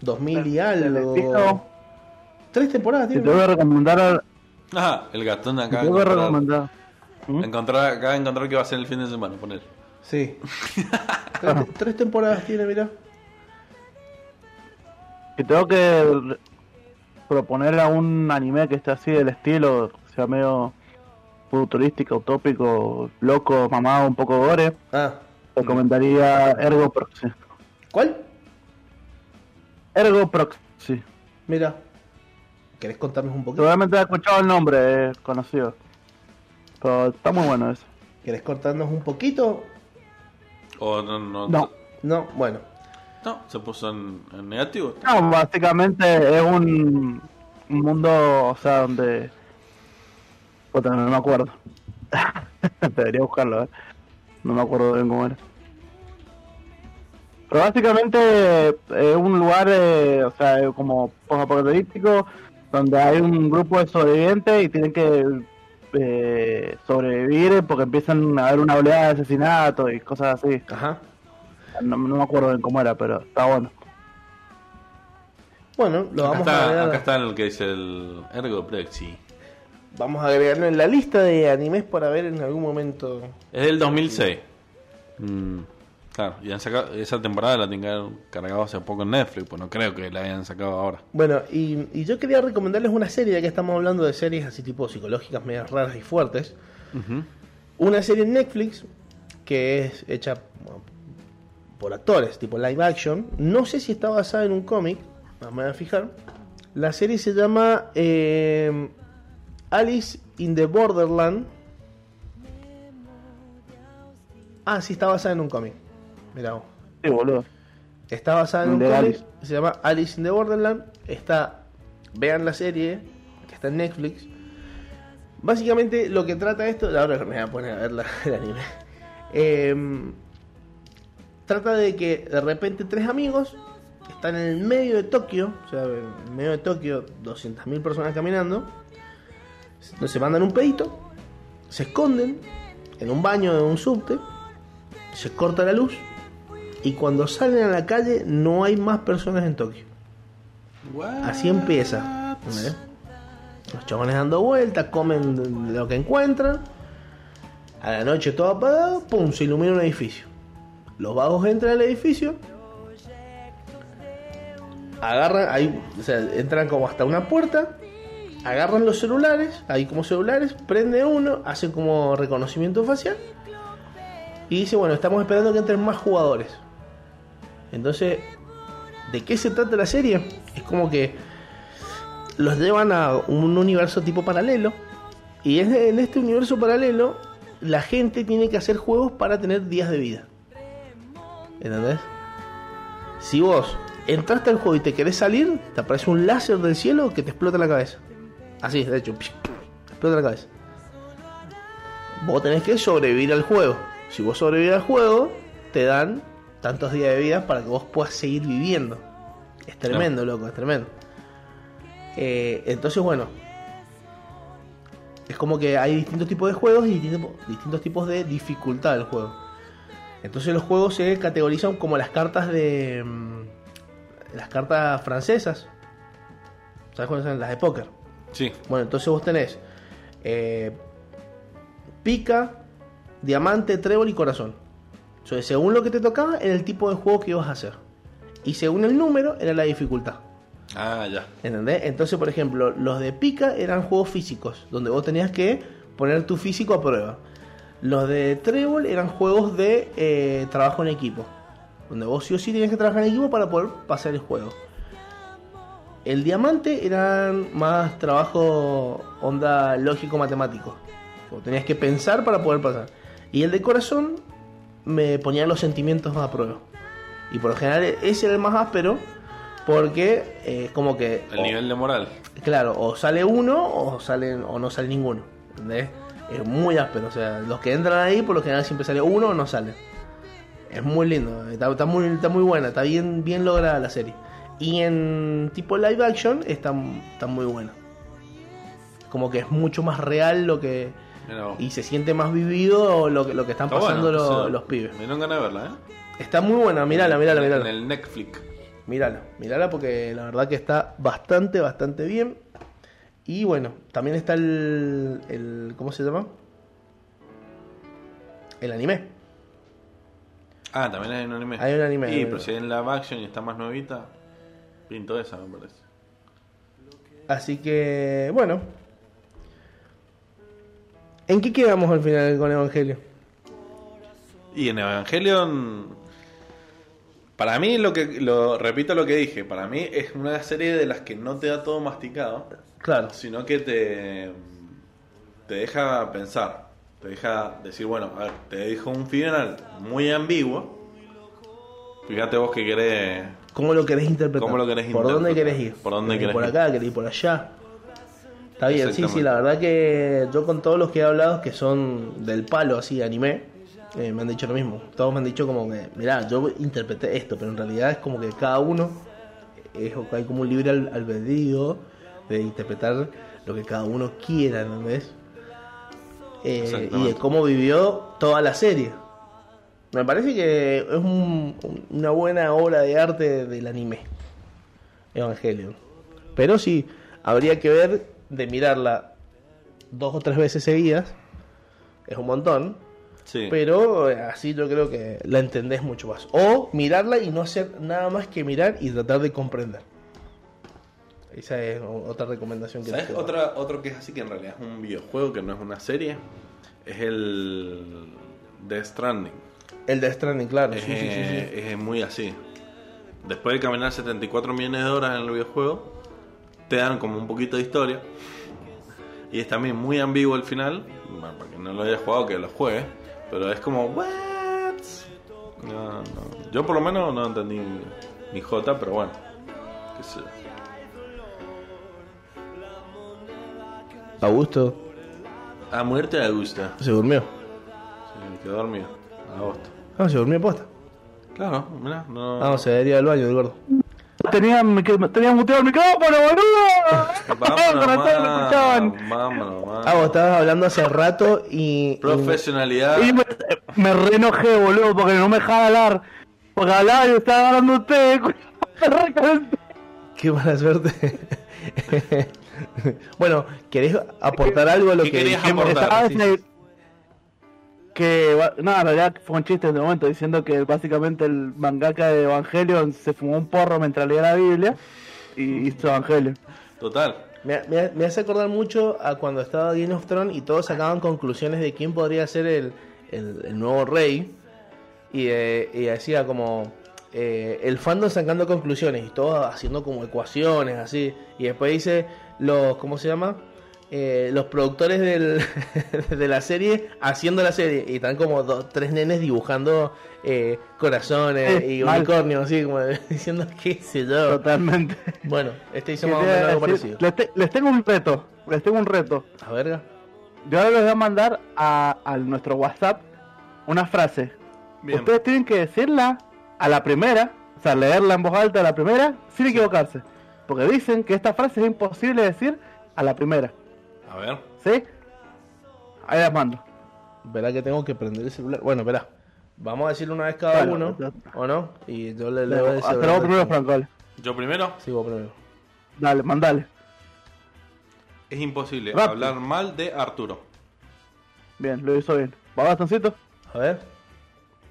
2000 y algo. Tres temporadas tiene.
te voy a recomendar,
Ah, el gastón
si
acá.
te voy a
encontrar,
recomendar. ¿Mm?
encontrar, acá encontrar que va a ser el fin de semana, poner.
Sí. tres, tres temporadas tiene, mira.
Si tengo que proponer a un anime que esté así del estilo, sea medio futurístico, utópico, loco, mamado, un poco gore,
Ah,
recomendaría Ergo Proxy.
¿cuál?
Ergo Proxy.
Mira. ¿Querés contarnos un poquito?
Seguramente has escuchado el nombre, es conocido. Pero está muy bueno eso.
¿Querés contarnos un poquito?
O no, no.
No.
No, bueno.
No, se puso en, en negativo.
No, básicamente es un, un mundo, o sea, donde... Puta, no me acuerdo. Debería buscarlo, ¿eh? No me acuerdo bien cómo era. Pero básicamente es un lugar, eh, o sea, es como post-apocalíptico, donde hay un grupo de sobrevivientes y tienen que eh, sobrevivir porque empiezan a haber una oleada de asesinatos y cosas así.
Ajá.
No, no me acuerdo bien cómo era, pero está bueno.
Bueno, lo
Acá
vamos a agregar.
acá está el que dice el Ergo Plexi.
Vamos a agregarlo en la lista de animes para ver en algún momento.
Es del 2006. Mm, claro, y han sacado, esa temporada la tienen que haber cargado hace poco en Netflix, pues no creo que la hayan sacado ahora.
Bueno, y, y yo quería recomendarles una serie, ya que estamos hablando de series así tipo psicológicas, medias raras y fuertes. Una serie en Netflix que es hecha por actores, tipo live action. No sé si está basada en un cómic, voy a fijar. La serie se llama eh, Alice in the Borderland. Ah, sí, está basada en un cómic. Mira vos.
Sí, boludo.
Está basada en un cómic, se llama Alice in the Borderland. Está, vean la serie, que está en Netflix. Básicamente lo que trata esto, ahora me voy a poner a ver la- el anime. Em, trata de que de repente tres amigos están en el medio de Tokio, o sea, en el medio de Tokio, 200.000 personas caminando. Se mandan un pedito, se esconden en un baño de un subte, se corta la luz y cuando salen a la calle no hay más personas en Tokio. Así empieza. Los chabones dando vueltas, comen lo que encuentran. A la noche todo apagado, pum, se ilumina un edificio. Los vagos entran al edificio. Agarran, ahí, o sea, entran como hasta una puerta. Agarran los celulares, ahí como celulares, prende uno, hacen como reconocimiento facial. Y dice, bueno, estamos esperando que entren más jugadores. Entonces, ¿de qué se trata la serie? Es como que los llevan a un universo tipo paralelo. Y en este universo paralelo, la gente tiene que hacer juegos para tener días de vida. ¿Entendés? Si vos entraste al juego y te querés salir, te aparece un láser del cielo que te explota la cabeza. Así, de hecho, te explota la cabeza. Vos tenés que sobrevivir al juego. Si vos sobrevivís al juego, te dan tantos días de vida para que vos puedas seguir viviendo. Es tremendo, loco, es tremendo. Eh, entonces, bueno, es como que hay distintos tipos de juegos y distintos, distintos tipos de dificultad del juego. Entonces los juegos se categorizan como las cartas de... mm, las cartas francesas. ¿Sabes cuáles son? Las de póker.
Sí,
Bueno, entonces vos tenés eh, pica, diamante, trébol y corazón. Entonces, según lo que te tocaba, era el tipo de juego que ibas a hacer. Y según el número, era la dificultad.
ah, ya.
¿Entendés? Entonces, por ejemplo, los de pica eran juegos físicos, donde vos tenías que poner tu físico a prueba. Los de trébol eran juegos de eh, trabajo en equipo, donde vos sí o sí tenías que trabajar en equipo para poder pasar el juego. El diamante eran más trabajo onda lógico-matemático. Tenías que pensar para poder pasar. Y el de corazón me ponía los sentimientos a prueba. Y por lo general ese era el más áspero porque eh, es como que...
El
o-
nivel de moral.
Claro, o sale uno o salen o no sale ninguno. ¿Entendés? Es muy áspero, o sea, los que entran ahí por lo general siempre sale uno o no sale. Es muy lindo, está, está muy, está muy buena, está bien, bien lograda la serie. Y en tipo live action está, está muy buena. Como que es mucho más real lo que. Y se siente más vivido lo que, lo que están
Está
pasando
bueno,
lo-
sí.
los pibes.
Me dieron ganas de verla, ¿eh?
Está muy buena, mírala, mírala,
En
mírala.
el Netflix.
Mírala, mírala porque la verdad que está bastante, bastante bien. Y bueno, también está el, el ¿cómo se llama? El anime.
Ah, también hay un anime.
Hay un anime,
Sí, pero
anime.
si hay en live action y está más nuevita, pinto esa, me parece.
Así que, bueno. ¿En qué quedamos al final con Evangelio?
Y en Evangelion, para mí, lo que lo repito lo que dije, para mí es una serie de las que no te da todo masticado,
Claro,
sino que te, te deja pensar, te deja decir, bueno, a ver, te dijo un final muy ambiguo. Fíjate vos que querés.
¿cómo lo querés interpretar?
¿Cómo lo querés
¿Por dónde querés ir?
¿Por dónde
¿Querés ir por acá? ¿Querés ir por allá? Está bien, sí, sí, la verdad que yo con todos los que he hablado que son del palo así, anime, eh, me han dicho lo mismo. Todos me han dicho como que, mirá, yo interpreté esto, pero en realidad es como que cada uno es, hay como un libre al- albedrío de interpretar lo que cada uno quiera, ¿entendés? Eh, y de cómo vivió toda la serie. Me parece que es un- un- una buena obra de arte del anime. Evangelion. Pero sí, habría que ver de mirarla dos o tres veces seguidas. Es un montón.
Sí.
Pero eh, así yo creo que la entendés mucho más. O mirarla y no hacer nada más que mirar y tratar de comprender. Esa es otra recomendación que
¿Sabes? Otra, otro que es así, que en realidad es un videojuego, que no es una serie, es el Death Stranding.
El de Stranding, claro.
Es,
sí, sí, sí.
es muy así. Después de caminar 74 millones de horas en el videojuego, te dan como un poquito de historia. Y es también muy ambiguo el final. Bueno, para quien no lo haya jugado, que lo juegue. Pero es como, ¿what? No, no. Yo por lo menos no entendí ni J, pero bueno. qué sé yo.
Augusto
A muerte le gusta.
se durmió.
Sí, quedó dormido. Agosto.
Ah, se durmió posta.
Claro, mira, no.
Ah, se debería ir al baño, el gordo.
Tenía, tenía muteado el micrófono, boludo.
Vámonos.
Ah, vos estabas hablando hace rato y.
Profesionalidad.
Y me, me re enojé, boludo, porque no me dejaba hablar. Porque hablaba y estaba hablando usted.
Qué mala suerte. bueno, ¿querés aportar algo a lo
¿Qué
que
querías
dijimos?
aportar?
Estaba
Sí,
Que, no, en realidad fue un chiste en ese momento, diciendo que básicamente el mangaka de Evangelion se fumó un porro mientras leía la Biblia y hizo Evangelion.
Total.
Me, me- me hace acordar mucho a cuando estaba Game of Thrones y todos sacaban conclusiones de quién podría ser el, el- el nuevo rey. Y, eh, y decía como eh, el fandom sacando conclusiones y todos haciendo como ecuaciones así. Y después dice los, ¿cómo se llama? Eh, los productores del, de la serie haciendo la serie. Y están como dos, tres nenes dibujando eh, corazones
Eh,
y
mal.
unicornios, así como diciendo qué sé yo.
Totalmente.
Bueno, este hizo
¿Qué
más o menos
a
algo
decir?
parecido.
Les, te- les tengo un reto, les tengo un reto.
A verga.
Yo ahora les voy a mandar a, a nuestro WhatsApp una frase.
Bien.
Ustedes tienen que decirla a la primera, o sea, leerla en voz alta a la primera, sin equivocarse. Porque dicen que esta frase es imposible decir a la primera.
A ver.
¿Sí? Ahí las mando.
Verá que tengo que prender el celular. Bueno, verá. Vamos a decirle una vez cada
Bueno,
uno, ¿o no? Y yo le leo ese.
Hasta luego primero, Franco. dale.
Yo primero.
Sí, vos primero.
Dale, mandale.
Es imposible
Rápido.
hablar mal de Arturo.
Bien, lo hizo bien. ¿Va bastoncito?
A ver.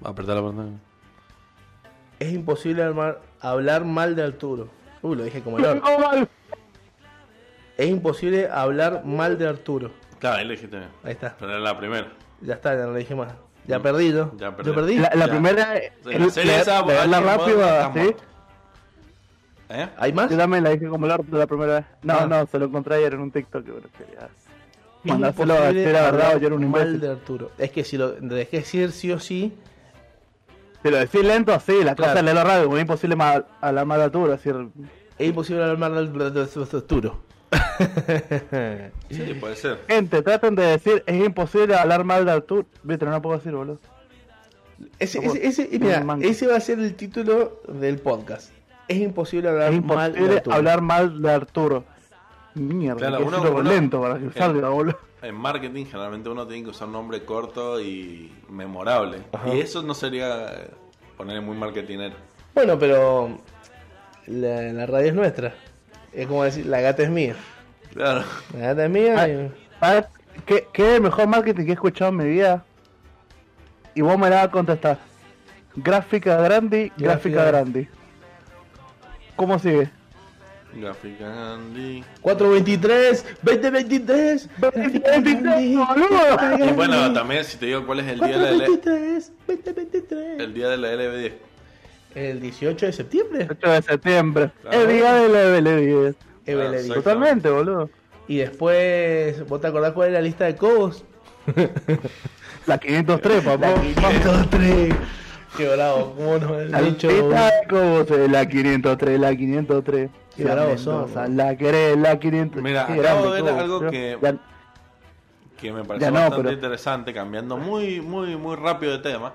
Apretar la pantalla.
Es imposible hablar mal de Arturo. Uy, lo dije como el orto. Es imposible hablar mal de Arturo.
Claro, ahí le dijiste bien.
Ahí está.
Pero era la primera.
Ya está, ya no le dije más. Ya
Mm,
perdí yo.
ya perdí.
Yo perdí.
La, la
Ya.
primera,
Sí,
es
la serie esa, alguien
rápido,
muerto, está
¿sí?
muerto. ¿Eh?
¿Hay más?
Yo también la dije como el orto la primera vez. No,
Ah.
no, se lo encontré ayer en un TikTok. bueno, Mandárselo a
imposible
la verdad o yo era un
mal
imbécil.
de Arturo. Es que si lo dejé decir sí o sí,
Si lo decís lento, sí, la
Claro.
cosa es leerlo rápido, es imposible ma- a la mala altura, es decir,
Es imposible armar el futuro.
Sí, puede ser.
gente, traten de decir, es imposible hablar mal de altura. Viste, no lo puedo decir, boludo.
Ese, ese, ese, mira, va a ser el título del podcast. Es imposible hablar
Es
mal de
hablar mal de Arturo. Mierda,
Claro,
que
uno-
decirlo
uno-
lento para que
Eh.
salga, boludo.
En marketing generalmente uno tiene que usar un nombre corto y memorable.
Ajá.
Y eso no sería eh, ponerle muy marketinero.
Bueno, pero la, la radio es nuestra. Es como decir, la gata es mía.
Claro.
La gata es mía.
Ah,
y-
¿Sabes qué, qué es el mejor marketing que he escuchado en mi vida? Y vos me la vas a contestar. Gráfica grande,
Gráfica-
gráfica grande. ¿Cómo sigue?
Gráfica Gandhi.
423, 2023,
2023, boludo.
Y bueno, también si te digo cuál es el día de la, L-
423, 2023.
el día de la LB10.
El 18 de septiembre.
8 de septiembre.
Claro.
El día de la BL10.
Evelyn.
exacto.
Totalmente, boludo.
Y después, ¿vos te acordás cuál es la lista de Cobos?
La 503, papá.
La 503. Qué bravo, cómo nos
La
han dicho.
lista de Cobos, eh, la 503, la 503.
Qué ¿no?
La querés, la 500.
Mira, acabo
grande
de ver algo que-
Ya-
Que me pareció
no,
bastante
pero-
interesante, cambiando muy, muy, muy rápido de tema.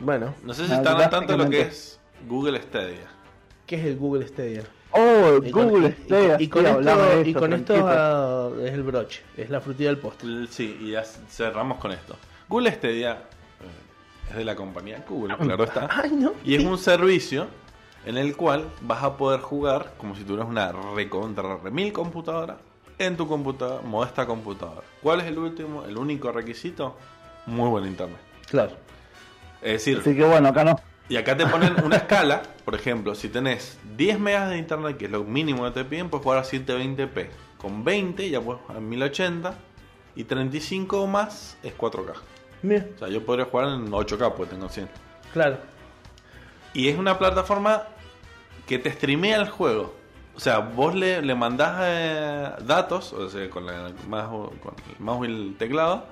Bueno,
No sé si
Ah,
están al tanto de lo que es Google Stadia.
¿qué es el Google Stadia?
Oh,
Y con-
Google
y- y-
Stadia,
y, con esto, y con esto es el broche, es la frutilla del postre.
Sí, y ya cerramos con esto. Google Stadia eh, es de la compañía Google, claro está.
Ay, no.
Y es un servicio en el cual vas a poder jugar como si tuvieras una recontra remil computadora en tu computadora, modesta computadora. ¿Cuál es el último, el único requisito? Muy buen internet.
Claro.
Es decir,
Así que bueno, acá no.
y acá te ponen una escala, por ejemplo, si tenés 10 megas de internet, que es lo mínimo que te piden, puedes jugar a 720p. Con 20 ya puedes jugar en 1080 y 35 o más es 4K.
Mira,
O sea, yo podría jugar en 8K porque tengo 100.
claro.
Y es una plataforma que te streamea el juego. O sea, vos le, le mandás eh, datos, o sea, con, la- con el mouse y el teclado,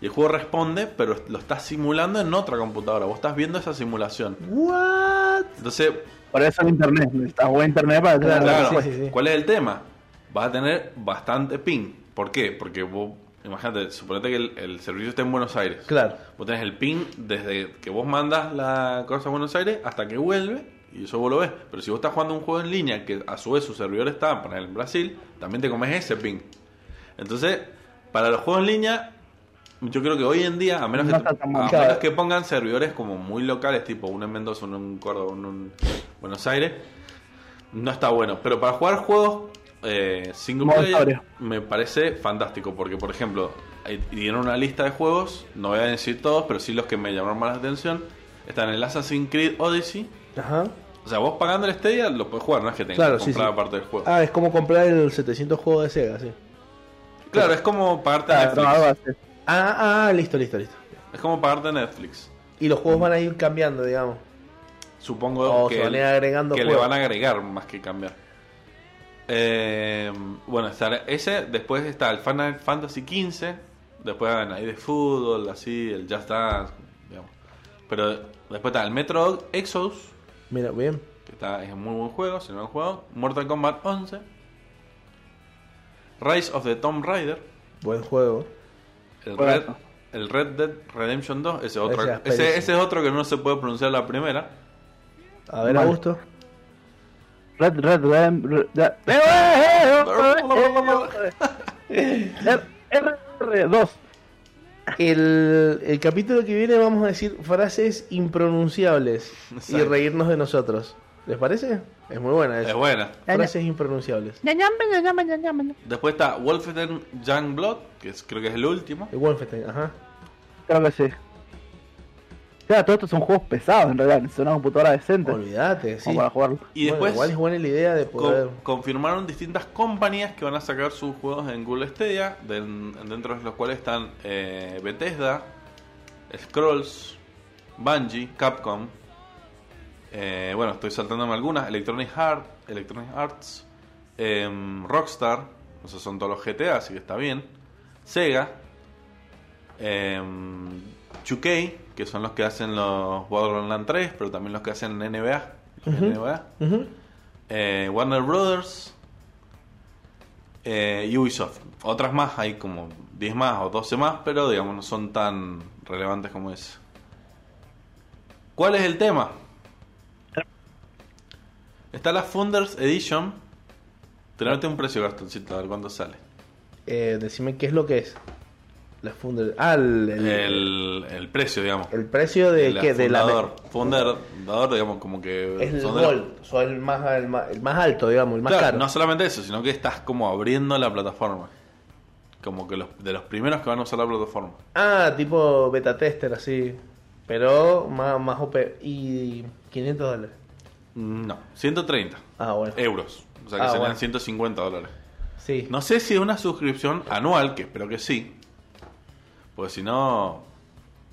y el juego responde, pero lo estás simulando en otra computadora. Vos estás viendo esa simulación.
What?
Entonces,
Por eso el internet. Necesitas buen internet para tener
Claro,
claro,
sí, sí, sí.
¿cuál es el tema? Vas a tener bastante ping. ¿Por qué? Porque vos, imagínate, suponete que el, el servicio está en Buenos Aires.
Claro.
Vos tenés el ping desde que vos mandas la cosa a Buenos Aires hasta que vuelve y eso vos lo ves. Pero si vos estás jugando un juego en línea que a su vez su servidor está para en Brasil, también te comes ese ping. Entonces, para los juegos en línea, yo creo que hoy en día, a menos,
No
que, a menos que pongan servidores como muy locales, tipo uno en Mendoza, uno en Córdoba, uno en Buenos Aires, no está bueno. Pero para jugar juegos eh, single player me parece fantástico. Porque, por ejemplo, dieron una lista de juegos, no voy a decir todos, pero sí los que me llamaron más la atención. Están el Assassin's Creed Odyssey.
Ajá.
O sea, vos pagando el Stadia lo puedes jugar, no es que tengas
Claro,
que
sí,
comprar
sí.
aparte del juego.
Ah, es como comprar el 700 juego de Sega, sí.
claro, es como pagarte
Ah,
Netflix.
no.
Ah, ah, listo, listo, listo.
Es como pagarte Netflix.
Y los juegos van a ir cambiando, digamos.
Supongo
O
que,
se van a ir agregando
que le van a agregar más que cambiar. Eh, bueno, está ese, después está el Final Fantasy XV, después hay ahí de fútbol, así, el Just Dance, digamos. Pero después está el Metro Exodus,
Mira, bien.
que está, es un muy buen juego, si no lo han jugado. Mortal Kombat 11. Rise of the Tomb Raider.
Buen juego.
El. Red, el Red Dead Redemption 2. Ese, otro,
Ese es
ese,
peligroso.
ese es otro que no se puede pronunciar la primera.
A ver,
Vale.
Augusto.
Red, red, red, red, red. R, R, 2.
El, el capítulo que viene vamos a decir frases impronunciables y reírnos de nosotros. ¿Les parece? Es muy buena
Es
esa.
buena.
Frases impronunciables.
Después está Wolfenstein Youngblood, que es- creo que es el último.
El Wolfenstein, ajá.
Creo que sí. O sea, todos estos son juegos pesados en realidad. Necesitas una computadora decente
Olvídate, sí.
para jugarlo.
Y
Bueno,
después
igual es buena la idea de poder.
confirmaron distintas compañías que van a sacar sus juegos en Google Stadia, den- dentro de los cuales están eh, Bethesda, Scrolls, Bungie, Capcom. eh, bueno, estoy saltándome algunas. Electronic, Art, Electronic Arts, em, Rockstar, esos son todos los GTA, así que está bien. Sega, em, 2K, que son los que hacen los Borderlands 3, pero también los que hacen NBA. NBA. Eh, Warner Brothers eh, y Ubisoft. Otras más, hay como 10 más o 12 más, pero digamos no son tan relevantes como ese. ¿Cuál es el tema? Está la Founders Edition. Tenerte un precio, Gastoncito, a ver cuánto sale.
Eh, decime qué es lo que es. La funda. Ah, el, el,
El, el precio, digamos.
el precio de
El
qué? De la.
fundador, fundador, digamos, como que...
Es el
son
o el más, el más, el más alto, digamos, el más
Claro,
caro.
No solamente eso, sino que estás como abriendo la plataforma. Como que los, de los primeros que van a usar la plataforma.
Ah, tipo beta tester, así. Pero más, más OP. Y 500 dólares.
Mm, No, 130
Ah, bueno.
euros. O sea que
Ah,
serían
bueno.
150 dólares.
Sí.
No sé si es una suscripción anual, que espero que sí. Porque si no,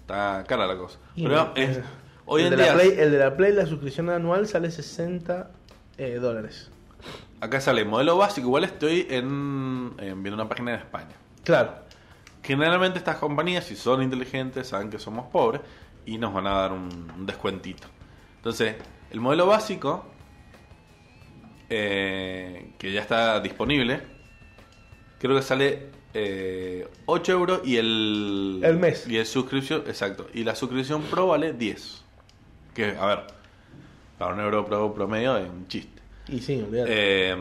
está cara la cosa.
Y
Pero
no,
es, hoy
el
en
de
día,
La Play, el de la Play, la suscripción anual sale 60 eh, dólares.
acá sale modelo básico. Igual estoy en, en- viendo una página de España.
Claro.
Generalmente estas compañías, si son inteligentes, saben que somos pobres y nos van a dar un, un descuentito. Entonces, el modelo básico, eh, que ya está disponible, creo que sale eh, 8 euros y el...
El mes.
Y el suscripción, exacto. Y la suscripción Pro vale 10. Que, a ver, para un euro pro promedio es un chiste.
Y sí, olvídate.
Eh,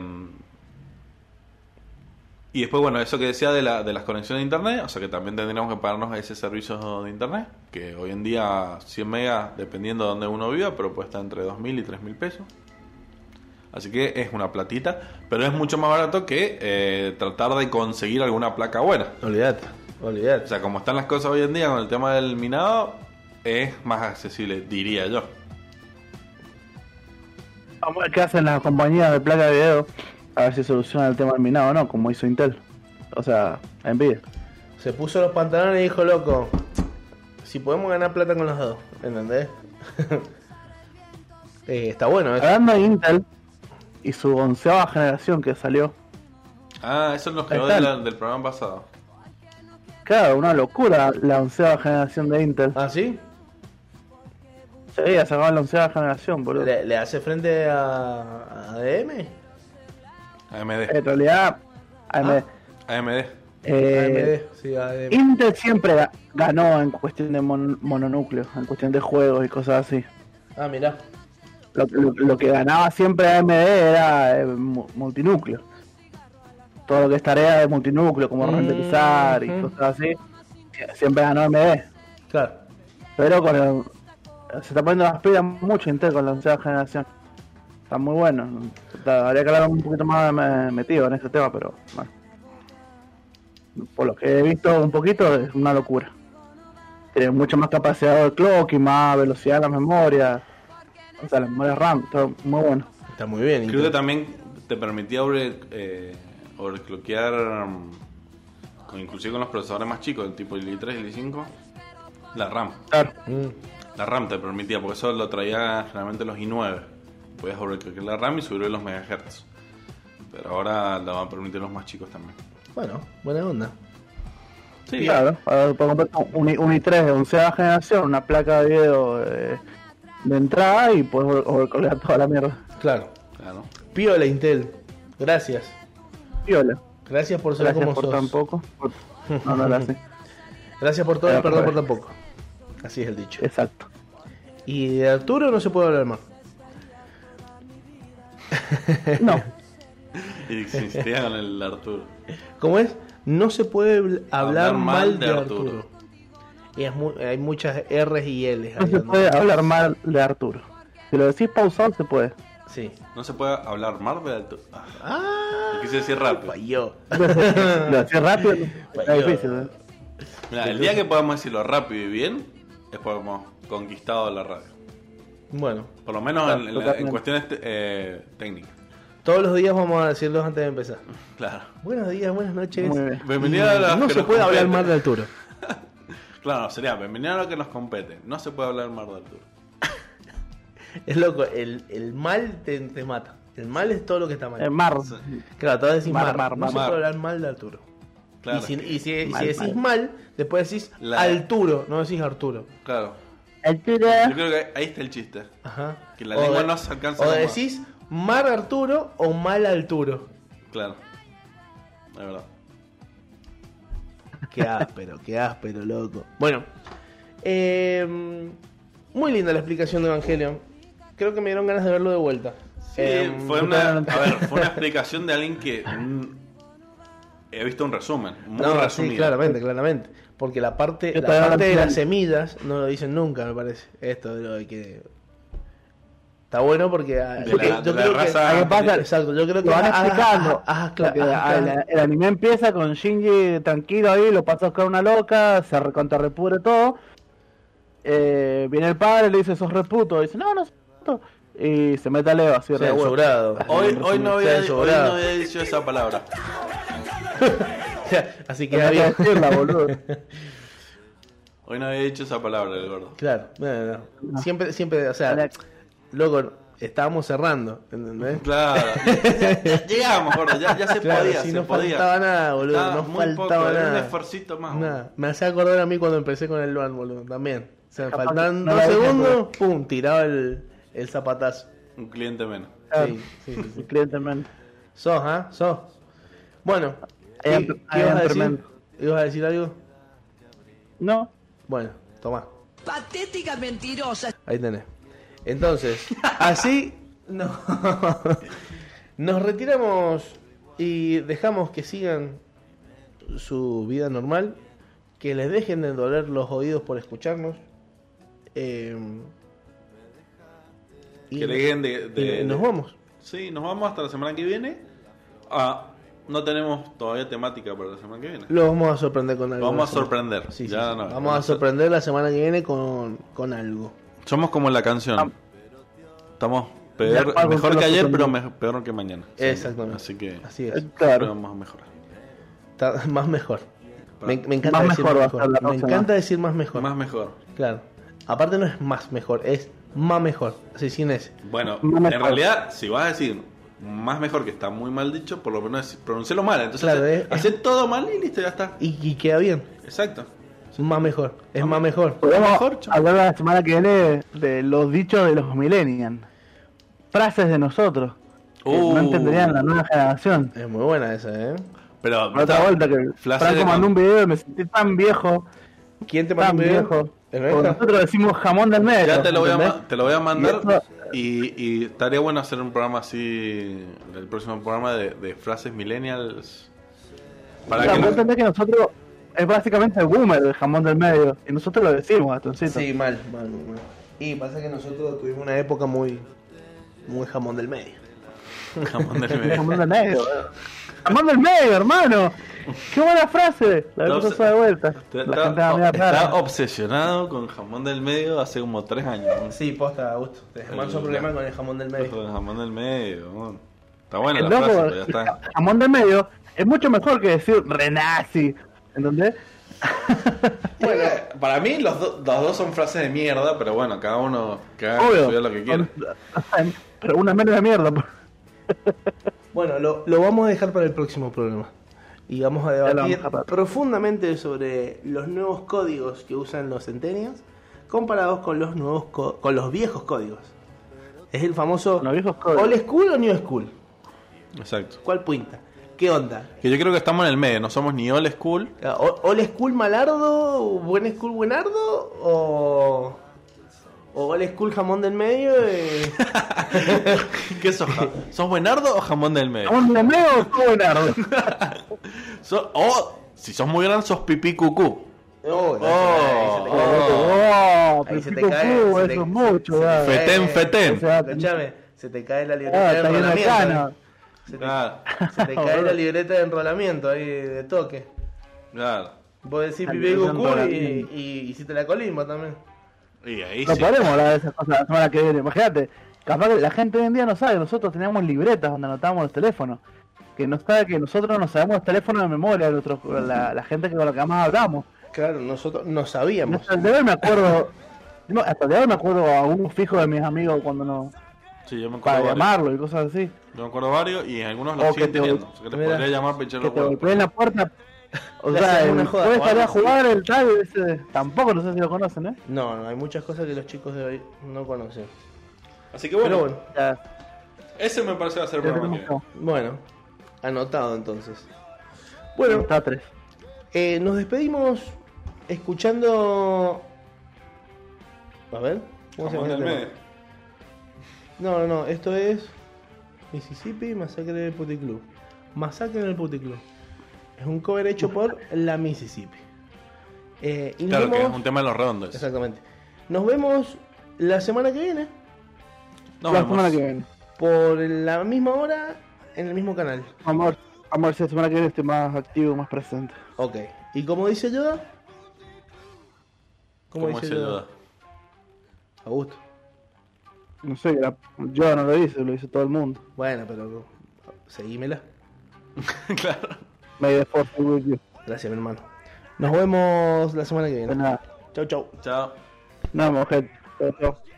y después, bueno, eso que decía de, la, de las conexiones de internet, o sea que también tendríamos que pagarnos ese servicio de internet, que hoy en día 100 megas, dependiendo de donde uno viva, pero puede estar entre 2.000 y 3.000 pesos. Así que es una platita, pero es mucho más barato que eh, tratar de conseguir alguna placa buena.
olvídate. Olvídate.
O sea, como están las cosas hoy en día con el tema del minado, es más accesible, diría yo.
Vamos a ver qué hacen las compañías de placa de video. A ver si solucionan el tema del minado o no, como hizo Intel. O sea, Nvidia.
Se puso los pantalones y dijo, loco, si podemos ganar plata con los dos, ¿entendés? Eh, está bueno eso.
Hablando de Intel y su onceava generación que salió.
Ah, eso nos quedó de la- del programa pasado.
Claro, una locura la onceava generación de Intel.
¿Ah, sí?
Sí, ya sacaban la onceava generación, boludo.
¿Le, le hace frente a, a ADM?
AMD.
En realidad, AMD.
AMD.
eh,
AMD, sí, ADM.
Intel siempre ga- ganó en cuestión de mon- mononúcleo, en cuestión de juegos y cosas así.
Ah, mirá.
Lo, lo- lo que ganaba siempre AMD era eh, mu- multinúcleo. Todo lo que es tarea de multinúcleo, como
Mm,
renderizar y cosas así, siempre ganó AMD.
Claro.
Pero con el- se está poniendo las pilas mucho Intel con la onceava generación. Está muy bueno. Está- Habría que hablar un poquito más me- metido en este tema, pero bueno. Por lo que he visto un poquito es una locura. Tiene mucha más capacidad de clock y más velocidad de la memoria. O sea, la memoria RAM, todo muy bueno.
Está muy bien.
Creo que también te permitía over, eh, overclockear, mm, con, inclusive con los procesadores más chicos, del tipo el i3 y el i5, la RAM.
Claro.
Mm,
La RAM te permitía, porque eso lo traía generalmente los i9. Podías overclockear la RAM y subir los megahertz. Pero ahora lo van a permitir los más chicos también.
Bueno, buena onda.
Sí,
Claro, ahora puedo comprar un i3 de onceava generación, una placa de video eh, de entrada y puedes overclockear toda la mierda.
Claro.
claro.
Piola Intel. Gracias.
Viola.
Gracias por ser
Gracias
como
por
sos.
tan poco. Por- No, no, gracias.
Gracias por todo y perdón por
pues.
tan poco. Así es el dicho.
Exacto.
Y de Arturo no se puede hablar más.
No,
Y insistía con el Arturo.
¿Cómo es? No se puede habl- hablar,
Hablar
mal de Arturo. Y es mu- hay muchas R's y L's.
no se puede hablar mal de Arturo. Si lo decís pausado, se puede.
Sí.
No se puede hablar más de Arturo. Ah, lo quise decir rápido.
falló.
lo decís rápido, es
Bueno.
difícil. ¿eh?
Mira, el día que podamos decirlo rápido y bien, es porque hemos conquistado la radio.
Bueno,
Por lo menos
Claro,
en, en la- en
totalmente.
cuestiones eh, técnicas.
todos los días vamos a decirlos antes de empezar.
Claro.
Buenos días, buenas noches.
Muy bien.
Bienvenido a la
No se puede hablar mal de Arturo.
Claro, sería bienvenido a lo que nos compete. No se puede hablar mal de Arturo.
Es loco, el, el mal te, te mata. El mal es todo lo que está mal.
Eh, Mar.
Claro, te vas a decir
Mar,
mar,
mar,
No
mar,
se puede hablar mal de Arturo.
Claro.
Y si, y si- decís
mal.
mal, después decís
La-
Arturo, no decís Arturo.
Claro.
El
Yo creo que ahí está el chiste.
Ajá.
Que la lengua no se alcanza
O decís Mar Arturo o Mal Arturo.
Claro. Es verdad.
Qué áspero, qué áspero, loco. Bueno, eh, muy linda la explicación de Evangelion. Creo que me dieron ganas de verlo de vuelta.
Sí,
Eh,
fue una, a ver, fue una explicación de alguien que mm, he visto un resumen, muy
no, sí,
resumido.
claramente, claramente. Porque la parte, la parte de las semillas no lo dicen nunca, me parece. Esto de lo de que. Está bueno porque. ah,
De
porque
la- de la
creo que-
raza-
¿Qué pasa?
Exacto, yo creo que.
Lo van
ah, ah,
explicando.
ah, ah, cla-
Porque
ah,
el,
claro.
el anime empieza con Shinji tranquilo ahí, lo pasa a buscar una loca, se recontra repudre todo. Eh, viene el padre, le dice, sos reputo. Dice, no, no soy reputo. Y se mete a Leo así re
sobrado.
Hoy, hoy, no había, hoy no había dicho esa palabra.
Así que bien.
decirla, boludo.
Hoy no había dicho esa palabra el gordo.
Claro, no, no, no. Siempre, siempre, o sea,
Alex.
Loco, estábamos cerrando, ¿entendés?
Claro. Llegamos, gordo, ya, ya se
Claro,
podía,
si
se
no
podía.
faltaba nada, boludo,
Estaba
no
muy
faltaba
poco, era un
nada.
esfuercito más.
Nada. Me hace acordar a mí cuando empecé con el LOAN, boludo, también. O sea, me
Capaz
faltaban
que no
dos segundos, pum, tiraba el, el zapatazo.
Un cliente menos.
Claro.
Sí, sí, sí, sí.
El cliente, man.
Sos, ¿ah? Sos. Bueno, ¿qué,
Hay
qué
hay
ibas a decir? ¿Ibas a decir algo?
No,
Bueno, tomá.
Patética mentirosa.
Ahí tenés. Entonces, así no. nos retiramos y dejamos que sigan su vida normal, que les dejen de doler los oídos por escucharnos. eh, y,
Que dejen de, de-
y nos vamos.
Sí, nos vamos hasta la semana que viene. Ah, no tenemos todavía temática para la semana que viene.
Lo vamos a sorprender con algo.
Vamos a sorprender.
Sí, sí,
Ya
sí.
no,
vamos a sorprender la semana que viene con, con algo.
Somos como la canción.
Ah.
Estamos peor, mejor
que
ayer, pero peor que mañana. Sí.
Exactamente.
Así que
Así es.
claro.
vamos a mejorar.
Está más mejor. Me, me encanta
Más
decir
mejor
más mejor. Me
próxima.
encanta decir más mejor.
Más mejor.
Claro. Aparte no es más mejor, es más mejor. Así sin ese.
Bueno,
Más
en realidad, si vas a decir más mejor que está muy mal dicho, por lo menos es- pronuncialo mal. Entonces,
Claro,
hace-
es-
hace todo mal y listo, ya está.
Y, y queda bien.
Exacto.
Más mejor. Es más mejor.
Podemos
Mejor,
hablar la semana que viene de los dichos de los millennials. Frases de nosotros. Que
Uh.
no entenderían la nueva generación.
Es muy buena esa, ¿eh?
Pero,
Por otra vuelta que
de
Franco mandó un video y me sentí tan viejo,
¿Quién te mandó
tan
un video?
viejo. Nosotros decimos jamón del medio.
Ya te lo voy a, te lo voy a mandar
Y eso-
y, y estaría bueno hacer un programa así, el próximo programa de, de frases millennials. Para
O sea,
que no-
que nosotros es básicamente el boomer el jamón del medio. Y nosotros lo decimos, Gastoncito.
Sí, mal, mal, mal. Y pasa que nosotros tuvimos una época muy. Muy jamón del medio.
jamón del
El
medio.
jamón del medio. weón. jamón del medio, hermano. Qué buena frase. La vez pasada de vuelta.
Está,
La gente va a mirar
está obsesionado con jamón del medio hace como tres años. ¿no?
Sí, posta, Augusto. Tenés
El-
mucho problema con el jamón del medio.
El jamón del medio. ¿no? Está buena
El
la
loco,
frase, pero ya está.
jamón del medio es mucho mejor que decir renazi. ¿Entendés?
Bueno, para mí los, do- los dos son frases de mierda, pero bueno, cada uno que haga
Obvio.
lo que quiera.
Pero una menos de mierda. pues.
Bueno, lo, lo vamos a dejar para el próximo programa. Y vamos a
vamos
debatir
a
profundamente sobre los nuevos códigos que usan los centenios comparados con los nuevos co- con los viejos códigos. Es el famoso
Los viejos códigos.
old school o new school.
Exacto.
¿Cuál punta? ¿Qué onda?
Que yo creo que estamos en el medio, no somos ni old school.
O- ¿Old school malardo? ¿Buen school buenardo? ¿O, o old school jamón del medio? eh?
¿Qué sos? ¿Sos buenardo o jamón del medio?
Jamón del medio o todo buenardo.
So- o, si sos muy grande, sos pipí cucú.
Oh,
Oh,
ahí se te cae-
Oh, eso es mucho.
Fetén, fetén.
Se te cae la libreta
Ah,
Se te,
Claro,
se te cae la libreta de enrolamiento ahí de toque.
claro.
Vos decís
de
cucú y, y hiciste la colimba también.
Y ahí
No
sí.
podemos hablar de esas cosas la semana que viene. Imagínate, capaz que la gente hoy en día no sabe. Nosotros teníamos libretas donde anotábamos los teléfonos. Que no sabe que nosotros no sabemos los teléfonos de memoria, nuestros- la, la gente que con la que más hablamos.
Claro, nosotros no sabíamos.
Hasta el de hoy me acuerdo. no, hasta el de hoy me acuerdo a unos fijos de mis amigos cuando no.
Sí, yo me
para
acuerdo varios.
llamarlo y cosas así.
Yo me acuerdo varios y algunos los
O
siguen
que te-
teniendo. O sea, que te
Mira,
podría llamar pinche
Que te golpeen la puerta O sea, el- puede salir a jugar el tal, ese, tampoco no sé si lo conocen, ¿eh?
No, no, hay muchas cosas que los chicos de hoy no conocen.
Así que bueno,
Pero bueno,
Ya,
ese me parece va a ser el programa
bueno, anotado entonces.
Bueno, está tres.
eh, nos despedimos escuchando. A ver, ¿cómo se
Vamos
llama? No, no, no, esto es Mississippi Masacre en el Puti Club. Masacre en el Puti Club. Es un cover hecho por la Mississippi. Eh, y
Claro, que es un tema de los redondos.
Exactamente. Nos vemos la semana que viene
Nos
la
vemos.
semana que viene.
por la misma hora en el mismo canal.
Vamos a ver, vamos a ver si la semana que viene estoy más activo, más presente.
Ok. ¿Y como dice Yoda? ¿Cómo dice
dice
Yoda?
Yoda.
Augusto.
No sé, la- yo no lo hice, lo hizo todo el mundo.
Bueno, pero seguímela.
claro.
May the force be with you.
Gracias, mi hermano. Nos vemos la semana que
De
viene.
nada.
Chau, chau.
Chao.
Chao, chao.
y